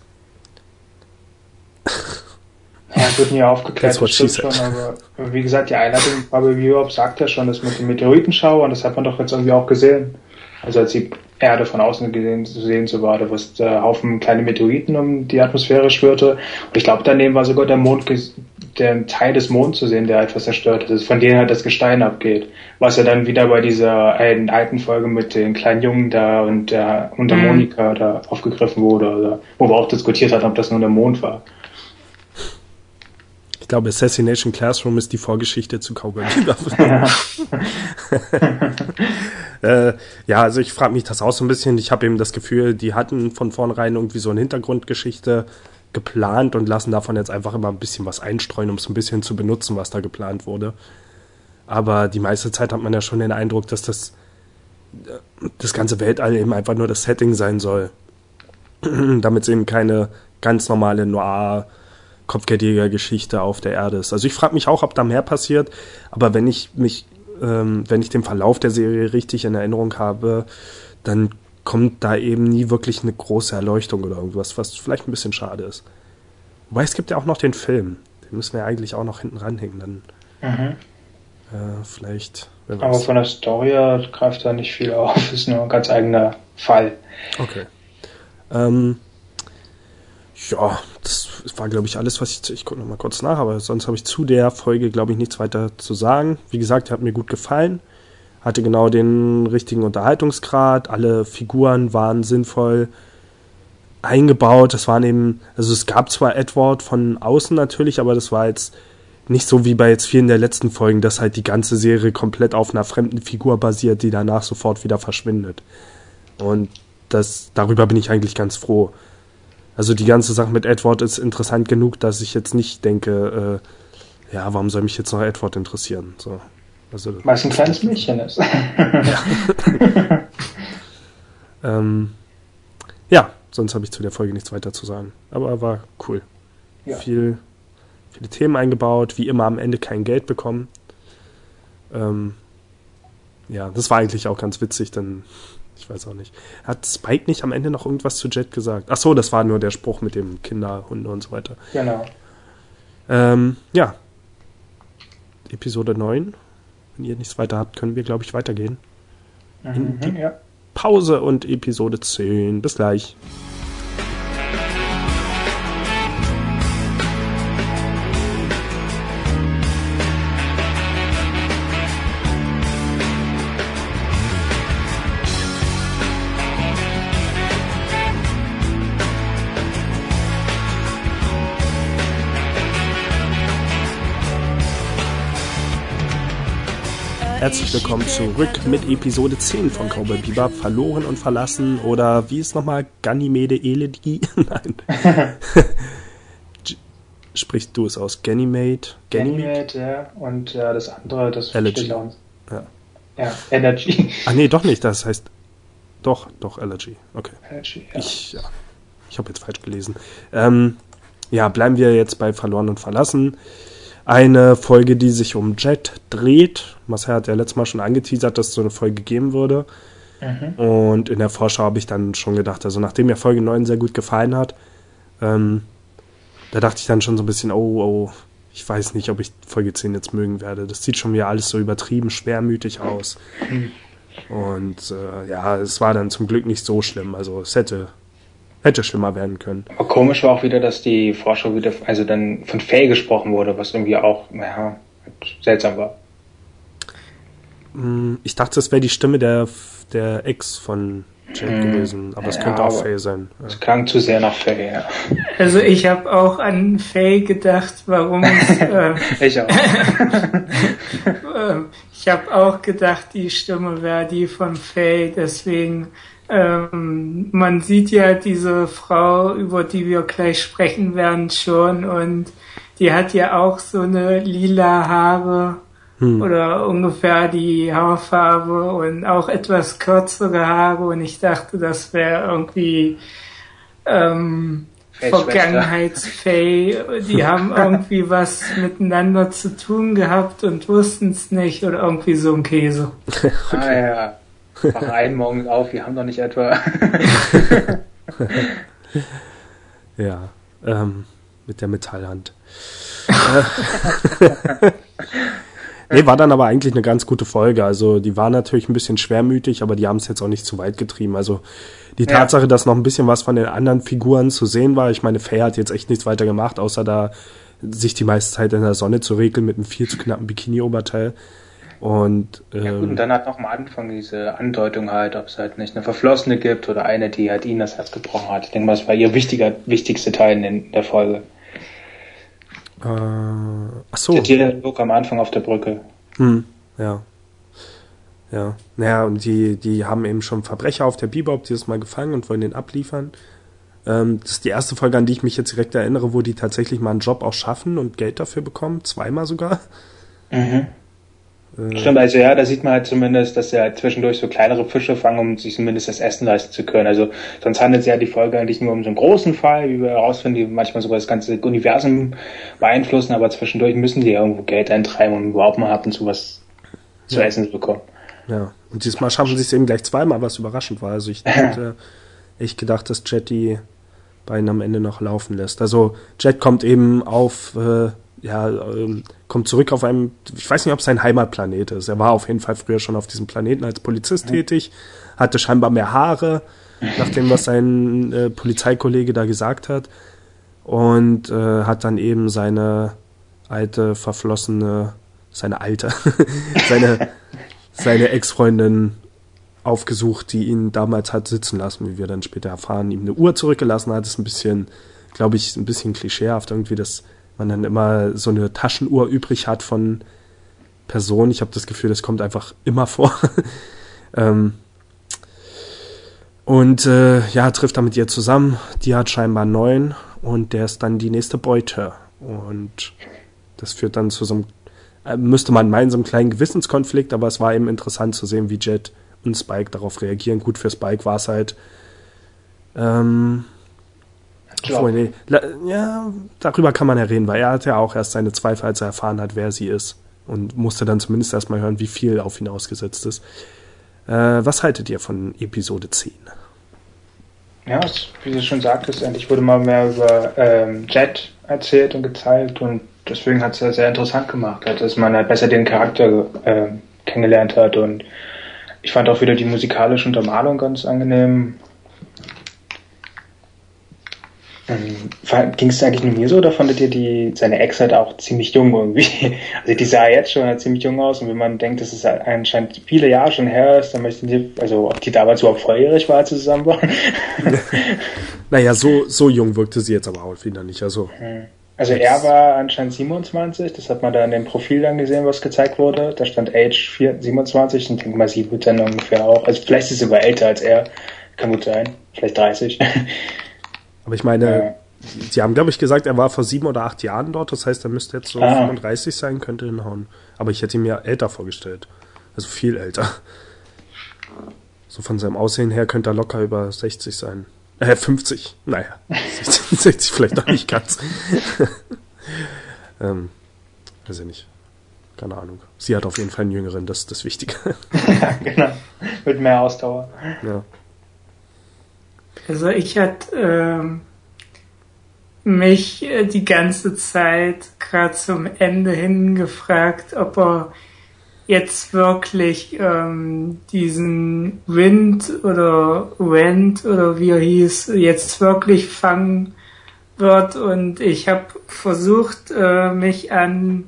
Ja, es wird nie aufgeklärt, das stimmt schon, aber wie gesagt, die Einleitung Bubble Europe sagt ja schon, das mit dem Meteoritenschauer und das hat man doch jetzt irgendwie auch gesehen. Also als die Erde von außen gesehen, zu sehen so war, da was der Haufen kleine Meteoriten um die Atmosphäre schwirrte. Und ich glaube, daneben war sogar der Mond, der Teil des Monds zu sehen, der etwas zerstört ist, von denen halt das Gestein abgeht. Was ja dann wieder bei dieser einen alten Folge mit den kleinen Jungen da und der, und der mhm. Monika da aufgegriffen wurde, oder, wo wir auch diskutiert hatten, ob das nur der Mond war glaube, Assassination Classroom ist die Vorgeschichte zu Cowboy Bebop. äh, ja, also ich frage mich das auch so ein bisschen. Ich habe eben das Gefühl, die hatten von vornherein irgendwie so eine Hintergrundgeschichte geplant und lassen davon jetzt einfach immer ein bisschen was einstreuen, um es ein bisschen zu benutzen, was da geplant wurde. Aber die meiste Zeit hat man ja schon den Eindruck, dass das, das ganze Weltall eben einfach nur das Setting sein soll. Damit es eben keine ganz normale Noir- Kopfgeldjäger-Geschichte auf der Erde ist. Also ich frage mich auch, ob da mehr passiert, aber wenn ich mich, ähm, wenn ich den Verlauf der Serie richtig in Erinnerung habe, dann kommt da eben nie wirklich eine große Erleuchtung oder irgendwas, was vielleicht ein bisschen schade ist. Wobei es gibt ja auch noch den Film. Den müssen wir eigentlich auch noch hinten ranhängen. Dann mhm. äh, vielleicht. Aber von der Story greift da nicht viel auf. Ist nur ein ganz eigener Fall. Okay. Ähm, ja, das war, glaube ich, alles, was ich. Ich gucke nochmal kurz nach, aber sonst habe ich zu der Folge, glaube ich, nichts weiter zu sagen. Wie gesagt, hat mir gut gefallen. Hatte genau den richtigen Unterhaltungsgrad. Alle Figuren waren sinnvoll eingebaut. Das waren eben, also es gab zwar Edward von außen natürlich, aber das war jetzt nicht so wie bei jetzt vielen der letzten Folgen, dass halt die ganze Serie komplett auf einer fremden Figur basiert, die danach sofort wieder verschwindet. Und das, darüber bin ich eigentlich ganz froh. Also die ganze Sache mit Edward ist interessant genug, dass ich jetzt nicht denke, äh, ja, warum soll mich jetzt noch Edward interessieren? So. Also, Weil es ein kleines Mädchen ist. ja. ähm, ja, sonst habe ich zu der Folge nichts weiter zu sagen. Aber war cool. Ja. Viel, viele Themen eingebaut, wie immer am Ende kein Geld bekommen. Ähm, ja, das war eigentlich auch ganz witzig, denn ich weiß auch nicht. Hat Spike nicht am Ende noch irgendwas zu Jet gesagt? Ach so, das war nur der Spruch mit dem Kinderhunde und so weiter. Genau. Ähm, ja. Episode 9. Wenn ihr nichts weiter habt, können wir, glaube ich, weitergehen. Mhm, ja. Pause und Episode 10. Bis gleich. Herzlich willkommen zurück mit Episode 10 von Cowboy Bebop, verloren und verlassen oder wie ist nochmal Ganymede Eledi? Nein. Sprichst du es aus? Ganymede? Ganymede, ja. Und ja, das andere, das Elegy. Ja. ja, Energy. Ah nee, doch nicht, das heißt doch, doch, Allergy. Okay. Allergy, ja. Ich, ja. Ich habe jetzt falsch gelesen. Ähm, ja, bleiben wir jetzt bei Verloren und Verlassen eine Folge, die sich um Jet dreht. Marcel hat ja letztes Mal schon angeteasert, dass es so eine Folge geben würde. Mhm. Und in der Vorschau habe ich dann schon gedacht, also nachdem mir Folge 9 sehr gut gefallen hat, ähm, da dachte ich dann schon so ein bisschen, oh, oh, ich weiß nicht, ob ich Folge 10 jetzt mögen werde. Das sieht schon wieder alles so übertrieben schwermütig aus. Mhm. Und äh, ja, es war dann zum Glück nicht so schlimm. Also es hätte Hätte schlimmer werden können. Aber komisch war auch wieder, dass die Vorschau wieder, also dann von Faye gesprochen wurde, was irgendwie auch, naja, seltsam war. Hm, ich dachte, das wäre die Stimme der, der Ex von Jake hm. gewesen, aber es ja, könnte auch Faye sein. Es ja. klang zu sehr nach Faye, ja. Also ich habe auch an Faye gedacht, warum es... Äh, ich auch. Ähm, ich habe auch gedacht, die Stimme wäre die von Faye, deswegen ähm, man sieht ja diese Frau, über die wir gleich sprechen werden, schon und die hat ja auch so eine lila Haare hm. oder ungefähr die Haarfarbe und auch etwas kürzere Haare und ich dachte, das wäre irgendwie ähm, Vergangenheitsfay, die haben irgendwie was miteinander zu tun gehabt und wussten es nicht oder irgendwie so ein Käse. okay. Ah ja. Wach einen morgens auf, wir haben doch nicht etwa. ja, ähm, mit der Metallhand. nee, war dann aber eigentlich eine ganz gute Folge. Also die war natürlich ein bisschen schwermütig, aber die haben es jetzt auch nicht zu weit getrieben. Also die Tatsache, ja. dass noch ein bisschen was von den anderen Figuren zu sehen war, ich meine, Faye hat jetzt echt nichts weiter gemacht, außer da sich die meiste Zeit in der Sonne zu regeln mit einem viel zu knappen Bikini-Oberteil. Und, ähm, ja gut, und dann hat noch am Anfang diese Andeutung halt, ob es halt nicht eine Verflossene gibt oder eine, die halt ihnen das Herz gebrochen hat. Ich denke mal, das war ihr wichtiger, wichtigster Teil in der Folge. Äh, ach so. Der Dialog am Anfang auf der Brücke. Hm, ja. Ja, naja, und die, die haben eben schon Verbrecher auf der Bebop dieses Mal gefangen und wollen den abliefern. Ähm, das ist die erste Folge, an die ich mich jetzt direkt erinnere, wo die tatsächlich mal einen Job auch schaffen und Geld dafür bekommen. Zweimal sogar. Mhm. Äh, Stimmt, also ja, da sieht man halt zumindest, dass sie halt zwischendurch so kleinere Fische fangen, um sich zumindest das Essen leisten zu können. Also sonst handelt es ja die Folge eigentlich nur um so einen großen Fall, wie wir herausfinden, die manchmal sogar das ganze Universum beeinflussen, aber zwischendurch müssen die ja irgendwo Geld eintreiben, um überhaupt mal ab und zu was ja. zu essen zu bekommen. Ja, und diesmal schaffen sie es eben gleich zweimal, was überraschend war. Also ich hätte echt gedacht, dass Jet die beiden am Ende noch laufen lässt. Also Jet kommt eben auf, äh, ja, ähm, kommt zurück auf einem, ich weiß nicht, ob es sein Heimatplanet ist. Er war auf jeden Fall früher schon auf diesem Planeten als Polizist mhm. tätig, hatte scheinbar mehr Haare, nach dem, was sein äh, Polizeikollege da gesagt hat. Und äh, hat dann eben seine alte, verflossene, seine alte, seine seine Ex-Freundin aufgesucht, die ihn damals hat sitzen lassen, wie wir dann später erfahren, ihm eine Uhr zurückgelassen hat. Das ist ein bisschen, glaube ich, ein bisschen klischeehaft irgendwie, dass man dann immer so eine Taschenuhr übrig hat von Personen. Ich habe das Gefühl, das kommt einfach immer vor. ähm, und äh, ja, trifft dann mit ihr zusammen. Die hat scheinbar neun und der ist dann die nächste Beute. Und das führt dann zu so einem äh, müsste man meinen, so einen kleinen Gewissenskonflikt, aber es war eben interessant zu sehen, wie Jet und Spike darauf reagieren. Gut, für Spike war es halt. Ähm, obwohl, nee, ja, darüber kann man ja reden, weil er hat ja auch erst seine Zweifel, als er erfahren hat, wer sie ist. Und musste dann zumindest erstmal hören, wie viel auf ihn ausgesetzt ist. Äh, was haltet ihr von Episode 10? Ja, wie du schon sagtest, endlich wurde mal mehr über ähm, Jet erzählt und gezeigt und deswegen hat es ja sehr interessant gemacht, halt, dass man halt besser den Charakter äh, kennengelernt hat und ich fand auch wieder die musikalische Untermalung ganz angenehm. Ähm, Ging es eigentlich nur mir so oder fandet ihr die, seine Ex halt auch ziemlich jung irgendwie? Also die sah jetzt schon halt ziemlich jung aus und wenn man denkt, dass es halt anscheinend viele Jahre schon her ist, dann möchten die, also ob die damals überhaupt volljährig war, als sie zusammen waren. naja, so, so jung wirkte sie jetzt aber auch wieder nicht. Also. Also er war anscheinend 27, das hat man da in dem Profil dann gesehen, was gezeigt wurde. Da stand Age 4, 27 und denke mal, sie wird dann ungefähr auch. Also vielleicht ist sie sogar älter als er. Kann gut sein. Vielleicht 30. Aber ich meine, sie haben, glaube ich, gesagt, er war vor sieben oder acht Jahren dort. Das heißt, er müsste jetzt so ah. 35 sein, könnte hinhauen. Aber ich hätte ihn mir älter vorgestellt. Also viel älter. So von seinem Aussehen her könnte er locker über 60 sein. Äh, 50. Naja, 60, 60 vielleicht auch nicht ganz. ähm, weiß ich nicht. Keine Ahnung. Sie hat auf jeden Fall einen Jüngeren, das ist das Wichtige. ja, genau. Mit mehr Ausdauer. Ja. Also ich hatte ähm, mich äh, die ganze Zeit gerade zum Ende hin gefragt, ob er jetzt wirklich ähm, diesen Wind oder Rent oder wie er hieß, jetzt wirklich fangen wird. Und ich habe versucht, äh, mich an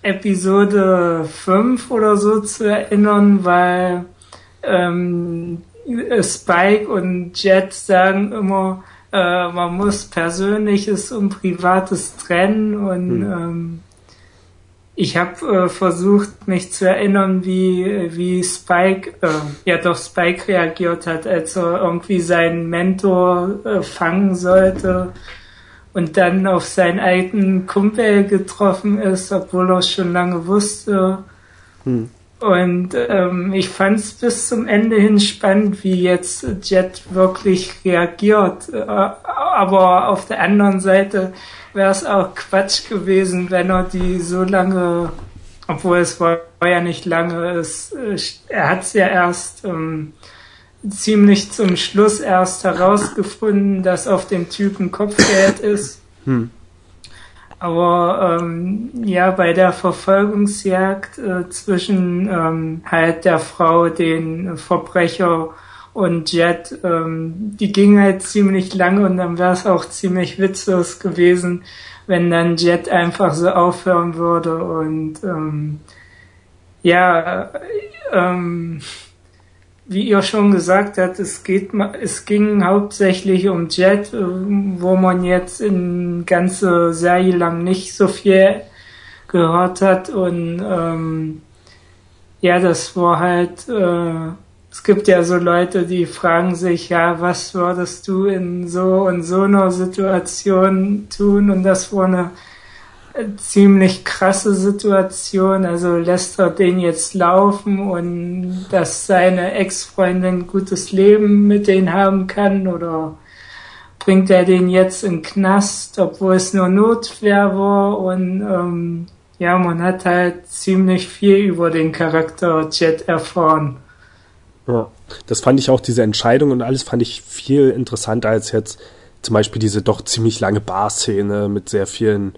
Episode 5 oder so zu erinnern, weil ähm, Spike und Jet sagen immer, äh, man muss Persönliches und Privates trennen und hm. ähm, ich habe äh, versucht, mich zu erinnern, wie, wie Spike, äh, ja doch Spike reagiert hat, als er irgendwie seinen Mentor äh, fangen sollte und dann auf seinen alten Kumpel getroffen ist, obwohl er schon lange wusste. Hm. Und ähm, ich fand es bis zum Ende hin spannend, wie jetzt Jet wirklich reagiert. Äh, aber auf der anderen Seite wäre es auch Quatsch gewesen, wenn er die so lange, obwohl es war, war ja nicht lange, es, äh, er hat es ja erst ähm, ziemlich zum Schluss erst herausgefunden, dass auf dem Typen Kopfgeld ist. Hm. Aber ähm, ja, bei der Verfolgungsjagd äh, zwischen ähm, halt der Frau, den Verbrecher und Jet, ähm, die ging halt ziemlich lange und dann wäre es auch ziemlich witzlos gewesen, wenn dann Jet einfach so aufhören würde und ähm, ja, ähm, wie ihr schon gesagt habt, es geht, es ging hauptsächlich um Jet, äh, wo man jetzt in ganze Serie lang nicht so viel gehört hat. Und ähm, ja, das war halt, äh, es gibt ja so Leute, die fragen sich, ja, was würdest du in so und so einer Situation tun? Und das war eine ziemlich krasse Situation. Also lässt er den jetzt laufen und dass seine Ex-Freundin gutes Leben mit denen haben kann oder bringt er den jetzt in den Knast, obwohl es nur Notwehr war und ähm, ja, man hat halt ziemlich viel über den Charakter Jet erfahren. Ja, das fand ich auch, diese Entscheidung und alles fand ich viel interessanter als jetzt zum Beispiel diese doch ziemlich lange Bar-Szene mit sehr vielen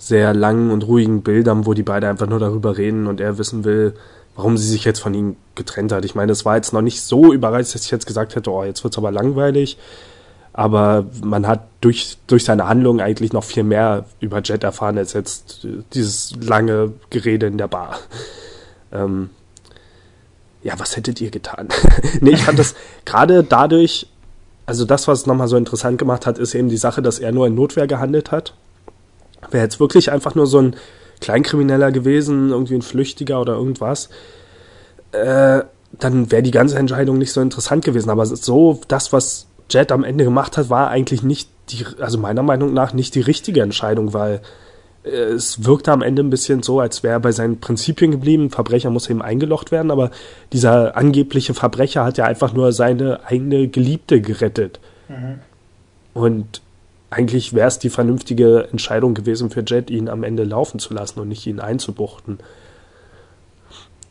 sehr langen und ruhigen Bildern, wo die beiden einfach nur darüber reden und er wissen will, warum sie sich jetzt von ihm getrennt hat. Ich meine, es war jetzt noch nicht so überreizt, dass ich jetzt gesagt hätte, oh, jetzt wird's aber langweilig. Aber man hat durch, durch seine Handlung eigentlich noch viel mehr über Jet erfahren, als jetzt dieses lange Gerede in der Bar. Ähm, ja, was hättet ihr getan? nee, ich fand das gerade dadurch, also das, was es nochmal so interessant gemacht hat, ist eben die Sache, dass er nur in Notwehr gehandelt hat Wäre jetzt wirklich einfach nur so ein Kleinkrimineller gewesen, irgendwie ein Flüchtiger oder irgendwas, äh, dann wäre die ganze Entscheidung nicht so interessant gewesen. Aber so, das, was Jet am Ende gemacht hat, war eigentlich nicht die, also meiner Meinung nach nicht die richtige Entscheidung, weil äh, es wirkte am Ende ein bisschen so, als wäre er bei seinen Prinzipien geblieben. Ein Verbrecher muss eben eingelocht werden, aber dieser angebliche Verbrecher hat ja einfach nur seine eigene Geliebte gerettet. Mhm. Und eigentlich wäre es die vernünftige Entscheidung gewesen für Jet, ihn am Ende laufen zu lassen und nicht ihn einzubuchten.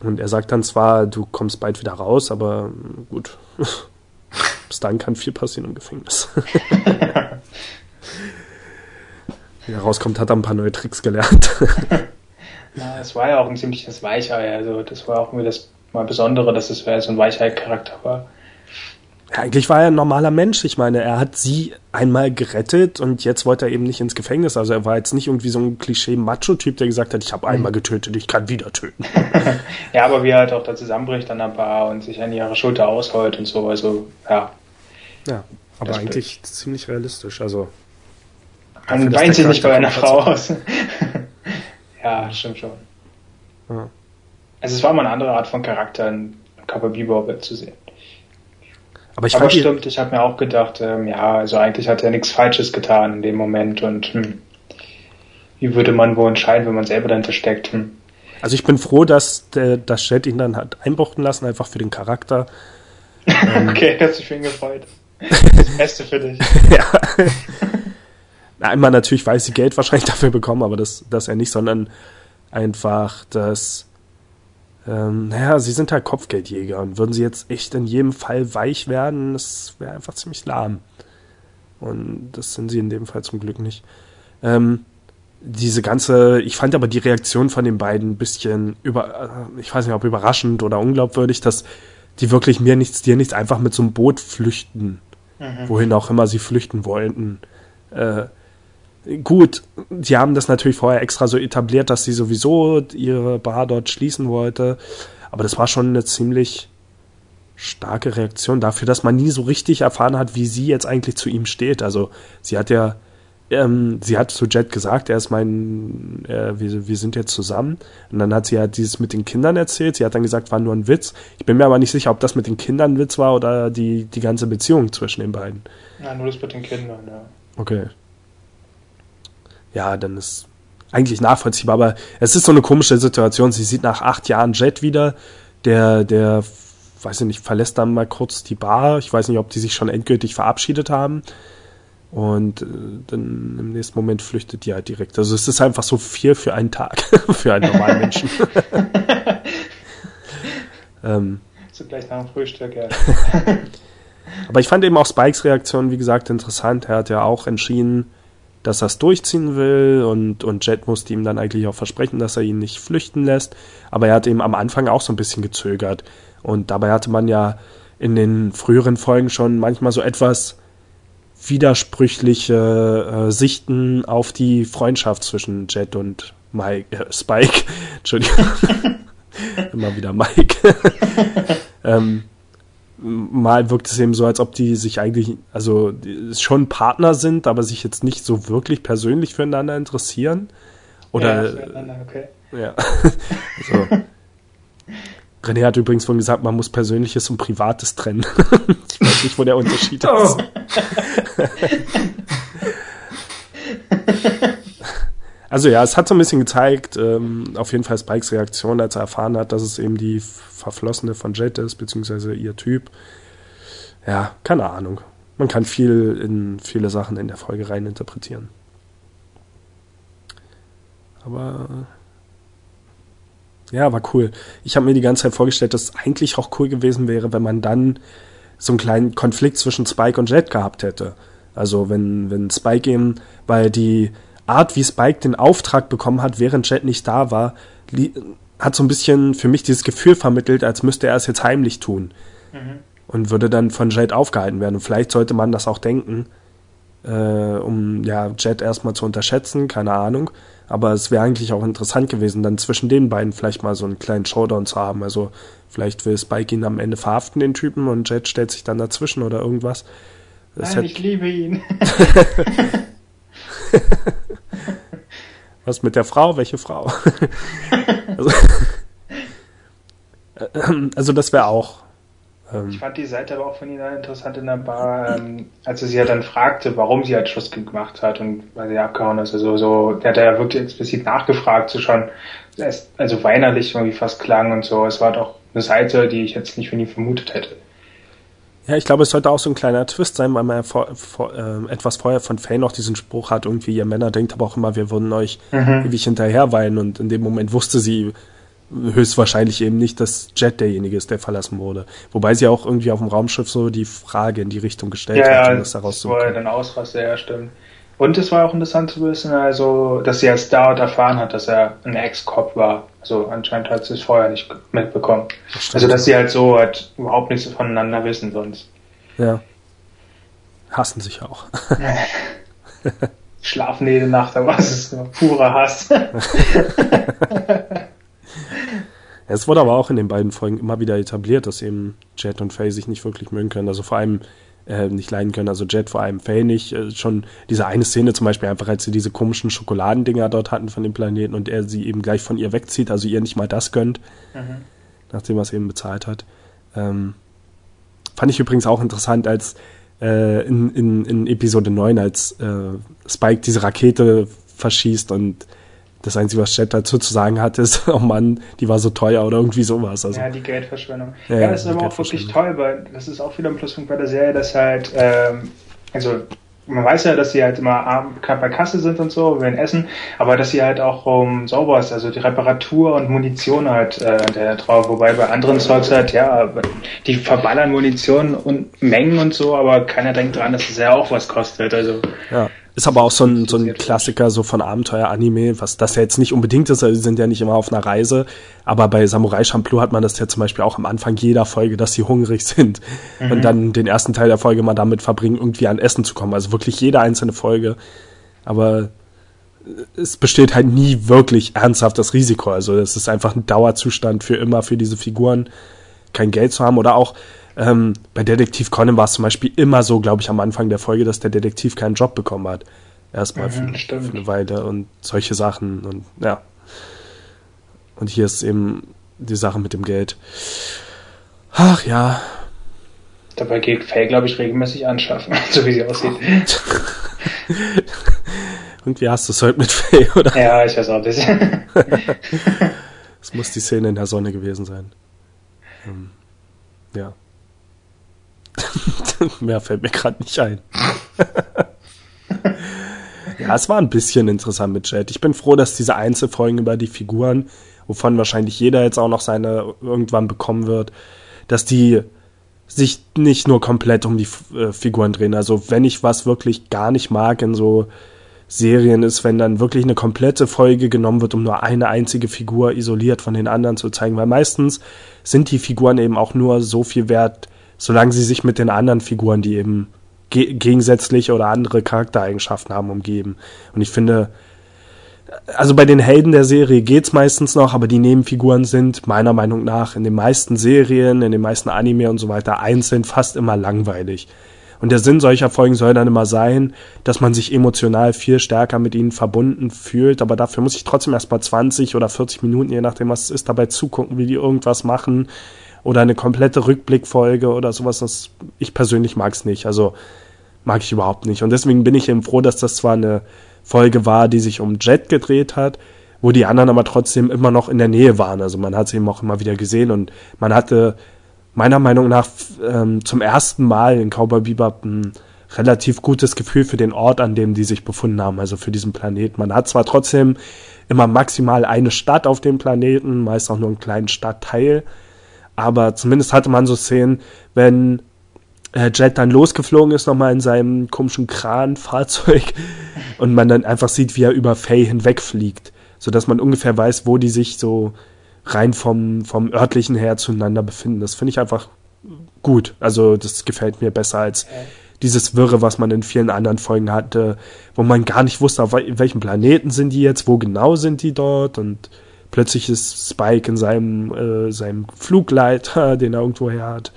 Und er sagt dann zwar, du kommst bald wieder raus, aber gut, bis dann kann viel passieren im Gefängnis. Wie er rauskommt, hat er ein paar neue Tricks gelernt. Na, es war ja auch ein ziemliches Weichei, also das war auch irgendwie das mal Besondere, dass es so ein Weichei-Charakter war. Ja, eigentlich war er ein normaler Mensch. Ich meine, er hat sie einmal gerettet und jetzt wollte er eben nicht ins Gefängnis. Also er war jetzt nicht irgendwie so ein Klischee-Macho-Typ, der gesagt hat, ich habe einmal getötet, ich kann wieder töten. ja, aber wie er halt auch da zusammenbricht an der Bar und sich an ihrer Schulter ausheult und so, also ja. Ja, aber eigentlich stimmt. ziemlich realistisch. Also man weint sich nicht bei einer Frau aus. ja, stimmt schon. Ja. Also es war mal eine andere Art von Charakter in Cowboy Bebop zu sehen. Aber, ich Aber stimmt, ich habe mir auch gedacht, ähm, ja, also eigentlich hat er nichts Falsches getan in dem Moment und hm, wie würde man wohl entscheiden, wenn man selber dahinter steckt? Hm. Also ich bin froh, dass der, das Chat ihn dann hat einbuchten lassen, einfach für den Charakter. Ähm, okay, hat sich für ihn gefreut. Das Beste für dich. ja. Einmal natürlich weiß sie Geld wahrscheinlich dafür bekommen, aber das, das er nicht, sondern einfach, dass ähm, naja, sie sind halt Kopfgeldjäger und würden sie jetzt echt in jedem Fall weich werden, das wäre einfach ziemlich lahm. Und das sind sie in dem Fall zum Glück nicht. Ähm, diese ganze, ich fand aber die Reaktion von den beiden ein bisschen über, äh, ich weiß nicht, ob überraschend oder unglaubwürdig, dass die wirklich mir nichts, dir nichts einfach mit so einem Boot flüchten. Mhm. Wohin auch immer sie flüchten wollten. Äh, Gut, sie haben das natürlich vorher extra so etabliert, dass sie sowieso ihre Bar dort schließen wollte. Aber das war schon eine ziemlich starke Reaktion dafür, dass man nie so richtig erfahren hat, wie sie jetzt eigentlich zu ihm steht. Also sie hat ja ähm, sie hat zu Jet gesagt, er ist mein, äh, wir, wir sind jetzt zusammen. Und dann hat sie ja dieses mit den Kindern erzählt. Sie hat dann gesagt, war nur ein Witz. Ich bin mir aber nicht sicher, ob das mit den Kindern ein Witz war oder die, die ganze Beziehung zwischen den beiden. Ja, nur das mit den Kindern, ja. Okay. Ja, dann ist eigentlich nachvollziehbar, aber es ist so eine komische Situation. Sie sieht nach acht Jahren Jet wieder, der, der, weiß ich nicht, verlässt dann mal kurz die Bar. Ich weiß nicht, ob die sich schon endgültig verabschiedet haben. Und äh, dann im nächsten Moment flüchtet die halt direkt. Also es ist einfach so viel für einen Tag, für einen normalen Menschen. ähm, so gleich nach dem Frühstück, ja. Aber ich fand eben auch Spikes Reaktion, wie gesagt, interessant. Er hat ja auch entschieden, dass er es durchziehen will und, und Jet musste ihm dann eigentlich auch versprechen, dass er ihn nicht flüchten lässt. Aber er hat eben am Anfang auch so ein bisschen gezögert. Und dabei hatte man ja in den früheren Folgen schon manchmal so etwas widersprüchliche äh, Sichten auf die Freundschaft zwischen Jet und Mike, äh, Spike. Entschuldigung. Immer wieder Mike. ähm, mal wirkt es eben so, als ob die sich eigentlich, also schon Partner sind, aber sich jetzt nicht so wirklich persönlich füreinander interessieren. Oder. Ja, okay. Ja. also, René hat übrigens vorhin gesagt, man muss Persönliches und Privates trennen. ich weiß nicht, wo der Unterschied oh. ist. Also ja, es hat so ein bisschen gezeigt, ähm, auf jeden Fall Spikes Reaktion, als er erfahren hat, dass es eben die Verflossene von Jet ist, beziehungsweise ihr Typ. Ja, keine Ahnung. Man kann viel in viele Sachen in der Folge rein interpretieren. Aber ja, war cool. Ich habe mir die ganze Zeit vorgestellt, dass es eigentlich auch cool gewesen wäre, wenn man dann so einen kleinen Konflikt zwischen Spike und Jet gehabt hätte. Also wenn, wenn Spike eben, weil die Art, wie Spike den Auftrag bekommen hat, während Jet nicht da war, hat so ein bisschen für mich dieses Gefühl vermittelt, als müsste er es jetzt heimlich tun. Mhm. Und würde dann von Jet aufgehalten werden. Und vielleicht sollte man das auch denken, äh, um ja Jet erstmal zu unterschätzen, keine Ahnung. Aber es wäre eigentlich auch interessant gewesen, dann zwischen den beiden vielleicht mal so einen kleinen Showdown zu haben. Also vielleicht will Spike ihn am Ende verhaften, den Typen, und Jet stellt sich dann dazwischen oder irgendwas. Das Nein, ich liebe ihn. Was mit der Frau? Welche Frau? also, also das wäre auch ähm, ich fand die Seite aber auch von Ihnen interessant in der Bar, ähm, als er sie ja dann fragte, warum sie halt Schluss gemacht hat und weil sie abgehauen ist. Also so, der hat ja wirklich explizit nachgefragt, so schon, also weinerlich irgendwie fast klang und so. Es war doch eine Seite, die ich jetzt nicht von ihm vermutet hätte. Ja, ich glaube, es sollte auch so ein kleiner Twist sein, weil man ja vor, vor, äh, etwas vorher von Faye noch diesen Spruch hat, irgendwie, ihr Männer denkt aber auch immer, wir würden euch mhm. ewig hinterher weinen und in dem Moment wusste sie, höchstwahrscheinlich eben nicht, dass Jet derjenige ist, der verlassen wurde. Wobei sie auch irgendwie auf dem Raumschiff so die Frage in die Richtung gestellt ja, hat, um das herauszubekommen. Ja, dann ausraste, ja, stimmt. Und es war auch interessant zu wissen, also, dass sie als dort erfahren hat, dass er ein Ex-Cop war. Also anscheinend hat sie es vorher nicht mitbekommen. Das also dass sie halt so halt überhaupt nichts voneinander wissen sonst. Ja. Hassen sich auch. Schlafen jede Nacht, aber es ist nur purer Hass. Es wurde aber auch in den beiden Folgen immer wieder etabliert, dass eben Jet und Faye sich nicht wirklich mögen können. Also vor allem äh, nicht leiden können. Also Jet vor allem Faye nicht. Äh, schon diese eine Szene zum Beispiel einfach, als sie diese komischen Schokoladendinger dort hatten von dem Planeten und er sie eben gleich von ihr wegzieht, also ihr nicht mal das gönnt, mhm. nachdem er es eben bezahlt hat. Ähm, fand ich übrigens auch interessant, als äh, in, in, in Episode 9, als äh, Spike diese Rakete verschießt und das Einzige, was Chat dazu zu sagen hat, ist, oh Mann, die war so teuer oder irgendwie sowas. Also, ja, die Geldverschwendung. Ja, ja das ist aber auch wirklich toll, weil das ist auch wieder ein Pluspunkt bei der Serie, dass halt, ähm, also man weiß ja, dass sie halt immer knapp bei Kasse sind und so, wenn essen, aber dass sie halt auch um sauber ist, also die Reparatur und Munition halt äh, der drauf, wobei bei anderen Zeugs halt, ja, die verballern Munition und Mengen und so, aber keiner denkt dran, dass es ja auch was kostet, also. Ja. Ist aber auch so ein, so ein Klassiker so von Abenteuer-Anime, was das ja jetzt nicht unbedingt ist, also sie sind ja nicht immer auf einer Reise, aber bei Samurai Champloo hat man das ja zum Beispiel auch am Anfang jeder Folge, dass sie hungrig sind mhm. und dann den ersten Teil der Folge mal damit verbringen, irgendwie an Essen zu kommen. Also wirklich jede einzelne Folge. Aber es besteht halt nie wirklich ernsthaft das Risiko. Also es ist einfach ein Dauerzustand für immer für diese Figuren, kein Geld zu haben oder auch ähm, bei Detektiv Conan war es zum Beispiel immer so, glaube ich, am Anfang der Folge, dass der Detektiv keinen Job bekommen hat. Erstmal mhm, für, für eine Weile und solche Sachen und ja. Und hier ist eben die Sache mit dem Geld. Ach ja. Dabei geht Faye, glaube ich, regelmäßig anschaffen, so wie sie aussieht. Irgendwie hast du es heute mit Faye, oder? Ja, ich weiß auch das. Es muss die Szene in der Sonne gewesen sein. Ähm, ja. Mehr fällt mir gerade nicht ein. ja, es war ein bisschen interessant mit Jet. Ich bin froh, dass diese Einzelfolgen über die Figuren, wovon wahrscheinlich jeder jetzt auch noch seine irgendwann bekommen wird, dass die sich nicht nur komplett um die äh, Figuren drehen. Also wenn ich was wirklich gar nicht mag in so Serien ist, wenn dann wirklich eine komplette Folge genommen wird, um nur eine einzige Figur isoliert von den anderen zu zeigen, weil meistens sind die Figuren eben auch nur so viel wert, solange sie sich mit den anderen Figuren, die eben ge gegensätzlich oder andere Charaktereigenschaften haben, umgeben. Und ich finde, also bei den Helden der Serie geht's meistens noch, aber die Nebenfiguren sind meiner Meinung nach in den meisten Serien, in den meisten Anime und so weiter einzeln fast immer langweilig. Und der Sinn solcher Folgen soll dann immer sein, dass man sich emotional viel stärker mit ihnen verbunden fühlt. Aber dafür muss ich trotzdem erst mal 20 oder 40 Minuten, je nachdem was es ist, dabei zugucken, wie die irgendwas machen. Oder eine komplette Rückblickfolge oder sowas. Das, ich persönlich mag es nicht. Also mag ich überhaupt nicht. Und deswegen bin ich eben froh, dass das zwar eine Folge war, die sich um Jet gedreht hat, wo die anderen aber trotzdem immer noch in der Nähe waren. Also man hat sie eben auch immer wieder gesehen und man hatte meiner Meinung nach ähm, zum ersten Mal in Cowboy Bebop ein relativ gutes Gefühl für den Ort, an dem die sich befunden haben, also für diesen Planeten. Man hat zwar trotzdem immer maximal eine Stadt auf dem Planeten, meist auch nur einen kleinen Stadtteil, aber zumindest hatte man so Szenen, wenn äh, Jet dann losgeflogen ist nochmal in seinem komischen Kranfahrzeug und man dann einfach sieht, wie er über Faye hinwegfliegt, sodass man ungefähr weiß, wo die sich so rein vom, vom örtlichen her zueinander befinden. Das finde ich einfach gut. Also das gefällt mir besser als dieses Wirre, was man in vielen anderen Folgen hatte, wo man gar nicht wusste, auf welchem Planeten sind die jetzt, wo genau sind die dort und plötzlich ist Spike in seinem, äh, seinem Flugleiter, den er irgendwo her hat.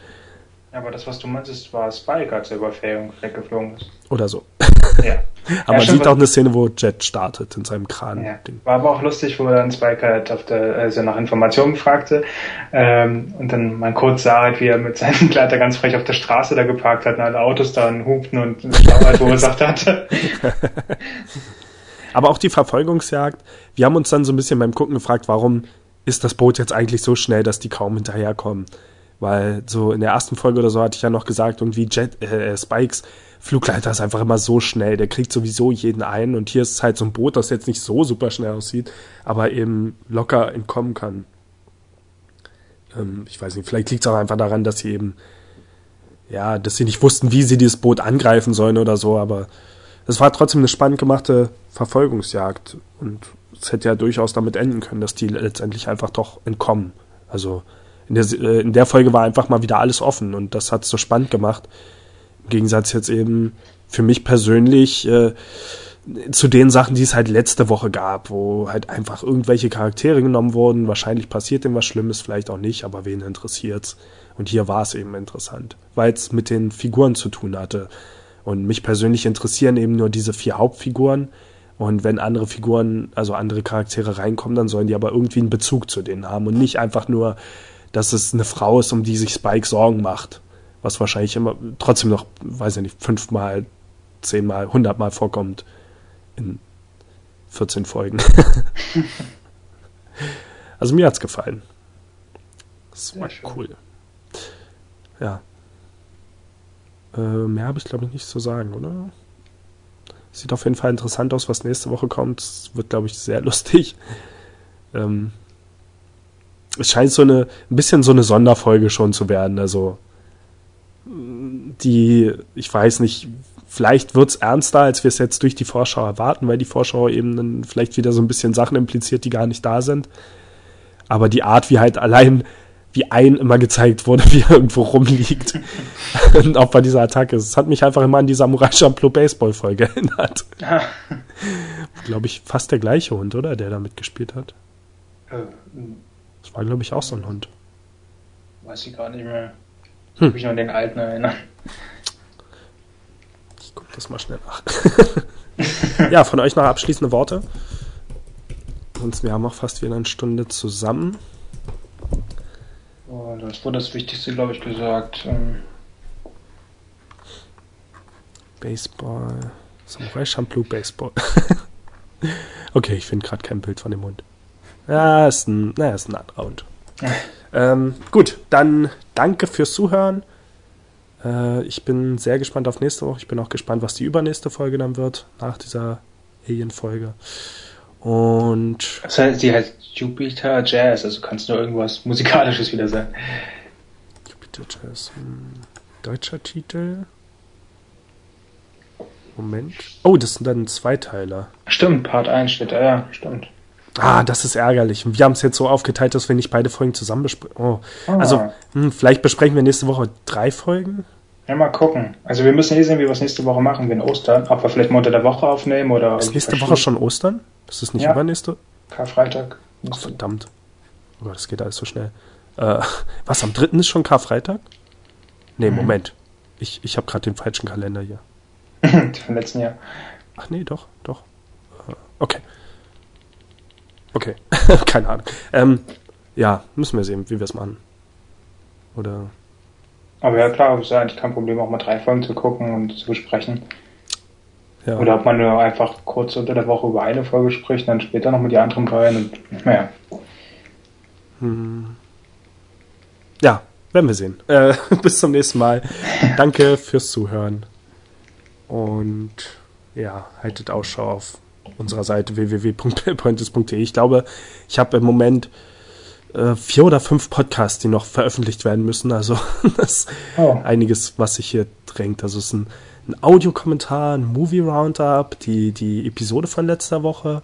Ja, aber das, was du meinst, war Spike, als er über Fähung weggeflogen ist. Oder so. Ja. aber man sieht auch eine Szene, wo Jet startet in seinem Kran. Ja. War aber auch lustig, wo dann Spike halt auf der, also nach Informationen fragte ähm, und dann man kurz sah halt, wie er mit seinem Gleiter ganz frech auf der Straße da geparkt hat und alle Autos dann hupten und halt verursacht hatte. Aber auch die Verfolgungsjagd, wir haben uns dann so ein bisschen beim Gucken gefragt, warum ist das Boot jetzt eigentlich so schnell, dass die kaum hinterherkommen? Weil so in der ersten Folge oder so hatte ich ja noch gesagt, irgendwie Jet, äh, Spikes Flugleiter ist einfach immer so schnell, der kriegt sowieso jeden ein und hier ist es halt so ein Boot, das jetzt nicht so super schnell aussieht, aber eben locker entkommen kann. Ähm, ich weiß nicht, vielleicht liegt es auch einfach daran, dass sie eben, ja, dass sie nicht wussten, wie sie dieses Boot angreifen sollen oder so, aber es war trotzdem eine spannend gemachte Verfolgungsjagd und es hätte ja durchaus damit enden können, dass die letztendlich einfach doch entkommen. Also in der, äh, in der Folge war einfach mal wieder alles offen und das hat es so spannend gemacht. Im Gegensatz jetzt eben für mich persönlich äh, zu den Sachen, die es halt letzte Woche gab, wo halt einfach irgendwelche Charaktere genommen wurden. Wahrscheinlich passiert dem was Schlimmes, vielleicht auch nicht, aber wen interessiert's? Und hier war es eben interessant, weil es mit den Figuren zu tun hatte. Und mich persönlich interessieren eben nur diese vier Hauptfiguren. Und wenn andere Figuren, also andere Charaktere reinkommen, dann sollen die aber irgendwie einen Bezug zu denen haben und nicht einfach nur dass es eine Frau ist, um die sich Spike Sorgen macht. Was wahrscheinlich immer trotzdem noch, weiß ich nicht, fünfmal, zehnmal, hundertmal vorkommt in 14 Folgen. also mir hat's gefallen. Das war cool. Ja. Äh, mehr habe ich glaube ich nicht zu sagen, oder? Sieht auf jeden Fall interessant aus, was nächste Woche kommt. Es wird, glaube ich, sehr lustig. Ähm, es scheint so eine, ein bisschen so eine Sonderfolge schon zu werden. Also, die, ich weiß nicht, vielleicht wird's ernster, als wir es jetzt durch die Vorschau erwarten, weil die Vorschau eben dann vielleicht wieder so ein bisschen Sachen impliziert, die gar nicht da sind. Aber die Art, wie halt allein, wie ein immer gezeigt wurde, wie er irgendwo rumliegt. und auch bei dieser Attacke. Es hat mich einfach immer an die Samurai Champloo Baseball Folge erinnert. Glaube ich, fast der gleiche Hund, oder? Der da mitgespielt hat. Äh, das war, glaube ich, auch so ein Hund. Weiß ich gar nicht mehr. Hm. Kann mich nur an den alten erinnern. Ich gucke das mal schnell nach. ja, von euch noch abschließende Worte. Sonst, wir haben auch fast wieder eine Stunde zusammen. Oh, das wurde das Wichtigste, glaube ich, gesagt. Ähm Baseball. Samurai Champloo Baseball. okay, ich finde gerade kein Bild von dem Hund. Ja, ist ein, naja, ist ein anderer Hund. ähm, gut, dann danke fürs Zuhören. Äh, ich bin sehr gespannt auf nächste Woche. Ich bin auch gespannt, was die übernächste Folge dann wird, nach dieser Alien-Folge. Und. Das heißt, sie heißt Jupiter Jazz, also kannst du irgendwas Musikalisches wieder sagen. Jupiter Jazz. Hm, deutscher Titel. Moment. Oh, das sind dann Zweiteiler. Stimmt, Part 1 steht da, ja, stimmt. Ah, das ist ärgerlich. Wir haben es jetzt so aufgeteilt, dass wir nicht beide Folgen zusammen besprechen. Oh. Ah. Also, hm, vielleicht besprechen wir nächste Woche drei Folgen. Ja, mal gucken. Also wir müssen hier sehen, wie wir es nächste Woche machen, wenn Ostern. Ob wir vielleicht mal unter der Woche aufnehmen oder. Ist nächste Woche schon Ostern? Ist das nicht ja. übernächste? Karfreitag. Ach, verdammt. Oh, das geht alles so schnell. Äh, was, am 3. ist schon Karfreitag? Nee, mhm. Moment. Ich, ich habe gerade den falschen Kalender hier. Vom letzten Jahr. Ach nee, doch, doch. Äh, okay. Okay, keine Ahnung. Ähm, ja, müssen wir sehen, wie wir es machen. Oder. Aber ja, klar, es ist eigentlich kein Problem, auch mal drei Folgen zu gucken und zu besprechen. Ja. Oder ob man nur einfach kurz unter der Woche über eine Folge spricht, dann später noch mit die anderen beiden und naja. Hm. Ja, werden wir sehen. Äh, bis zum nächsten Mal. Danke fürs Zuhören. Und ja, haltet Ausschau auf unserer Seite www.pointes.de. Ich glaube, ich habe im Moment äh, vier oder fünf Podcasts, die noch veröffentlicht werden müssen. Also das ist oh. einiges, was sich hier drängt. Also es ist ein, ein Audiokommentar, ein Movie Roundup, die, die Episode von letzter Woche,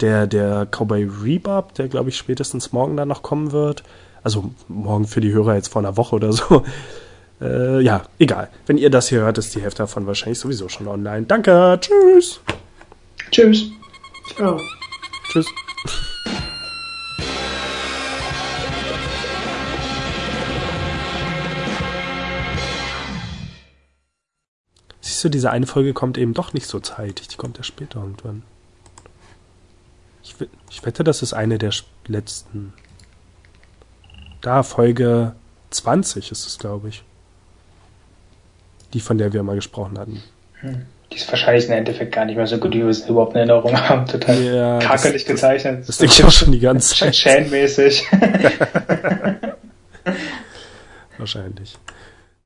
der, der Cowboy Rebub, der glaube ich spätestens morgen dann noch kommen wird. Also morgen für die Hörer jetzt vor einer Woche oder so. Äh, ja, egal. Wenn ihr das hier hört, ist die Hälfte davon wahrscheinlich sowieso schon online. Danke, tschüss. Tschüss. Ciao. Tschüss. Siehst du, diese eine Folge kommt eben doch nicht so zeitig. Die kommt ja später irgendwann. Ich, ich wette, das ist eine der letzten. Da, Folge 20 ist es, glaube ich. Die, von der wir mal gesprochen hatten. Hm. Die ist wahrscheinlich im Endeffekt gar nicht mehr so gut, wie wir es überhaupt in Erinnerung haben. Total ja, kakelig gezeichnet. Das, das denke ich auch schon die ganze Zeit. Shane-mäßig. wahrscheinlich.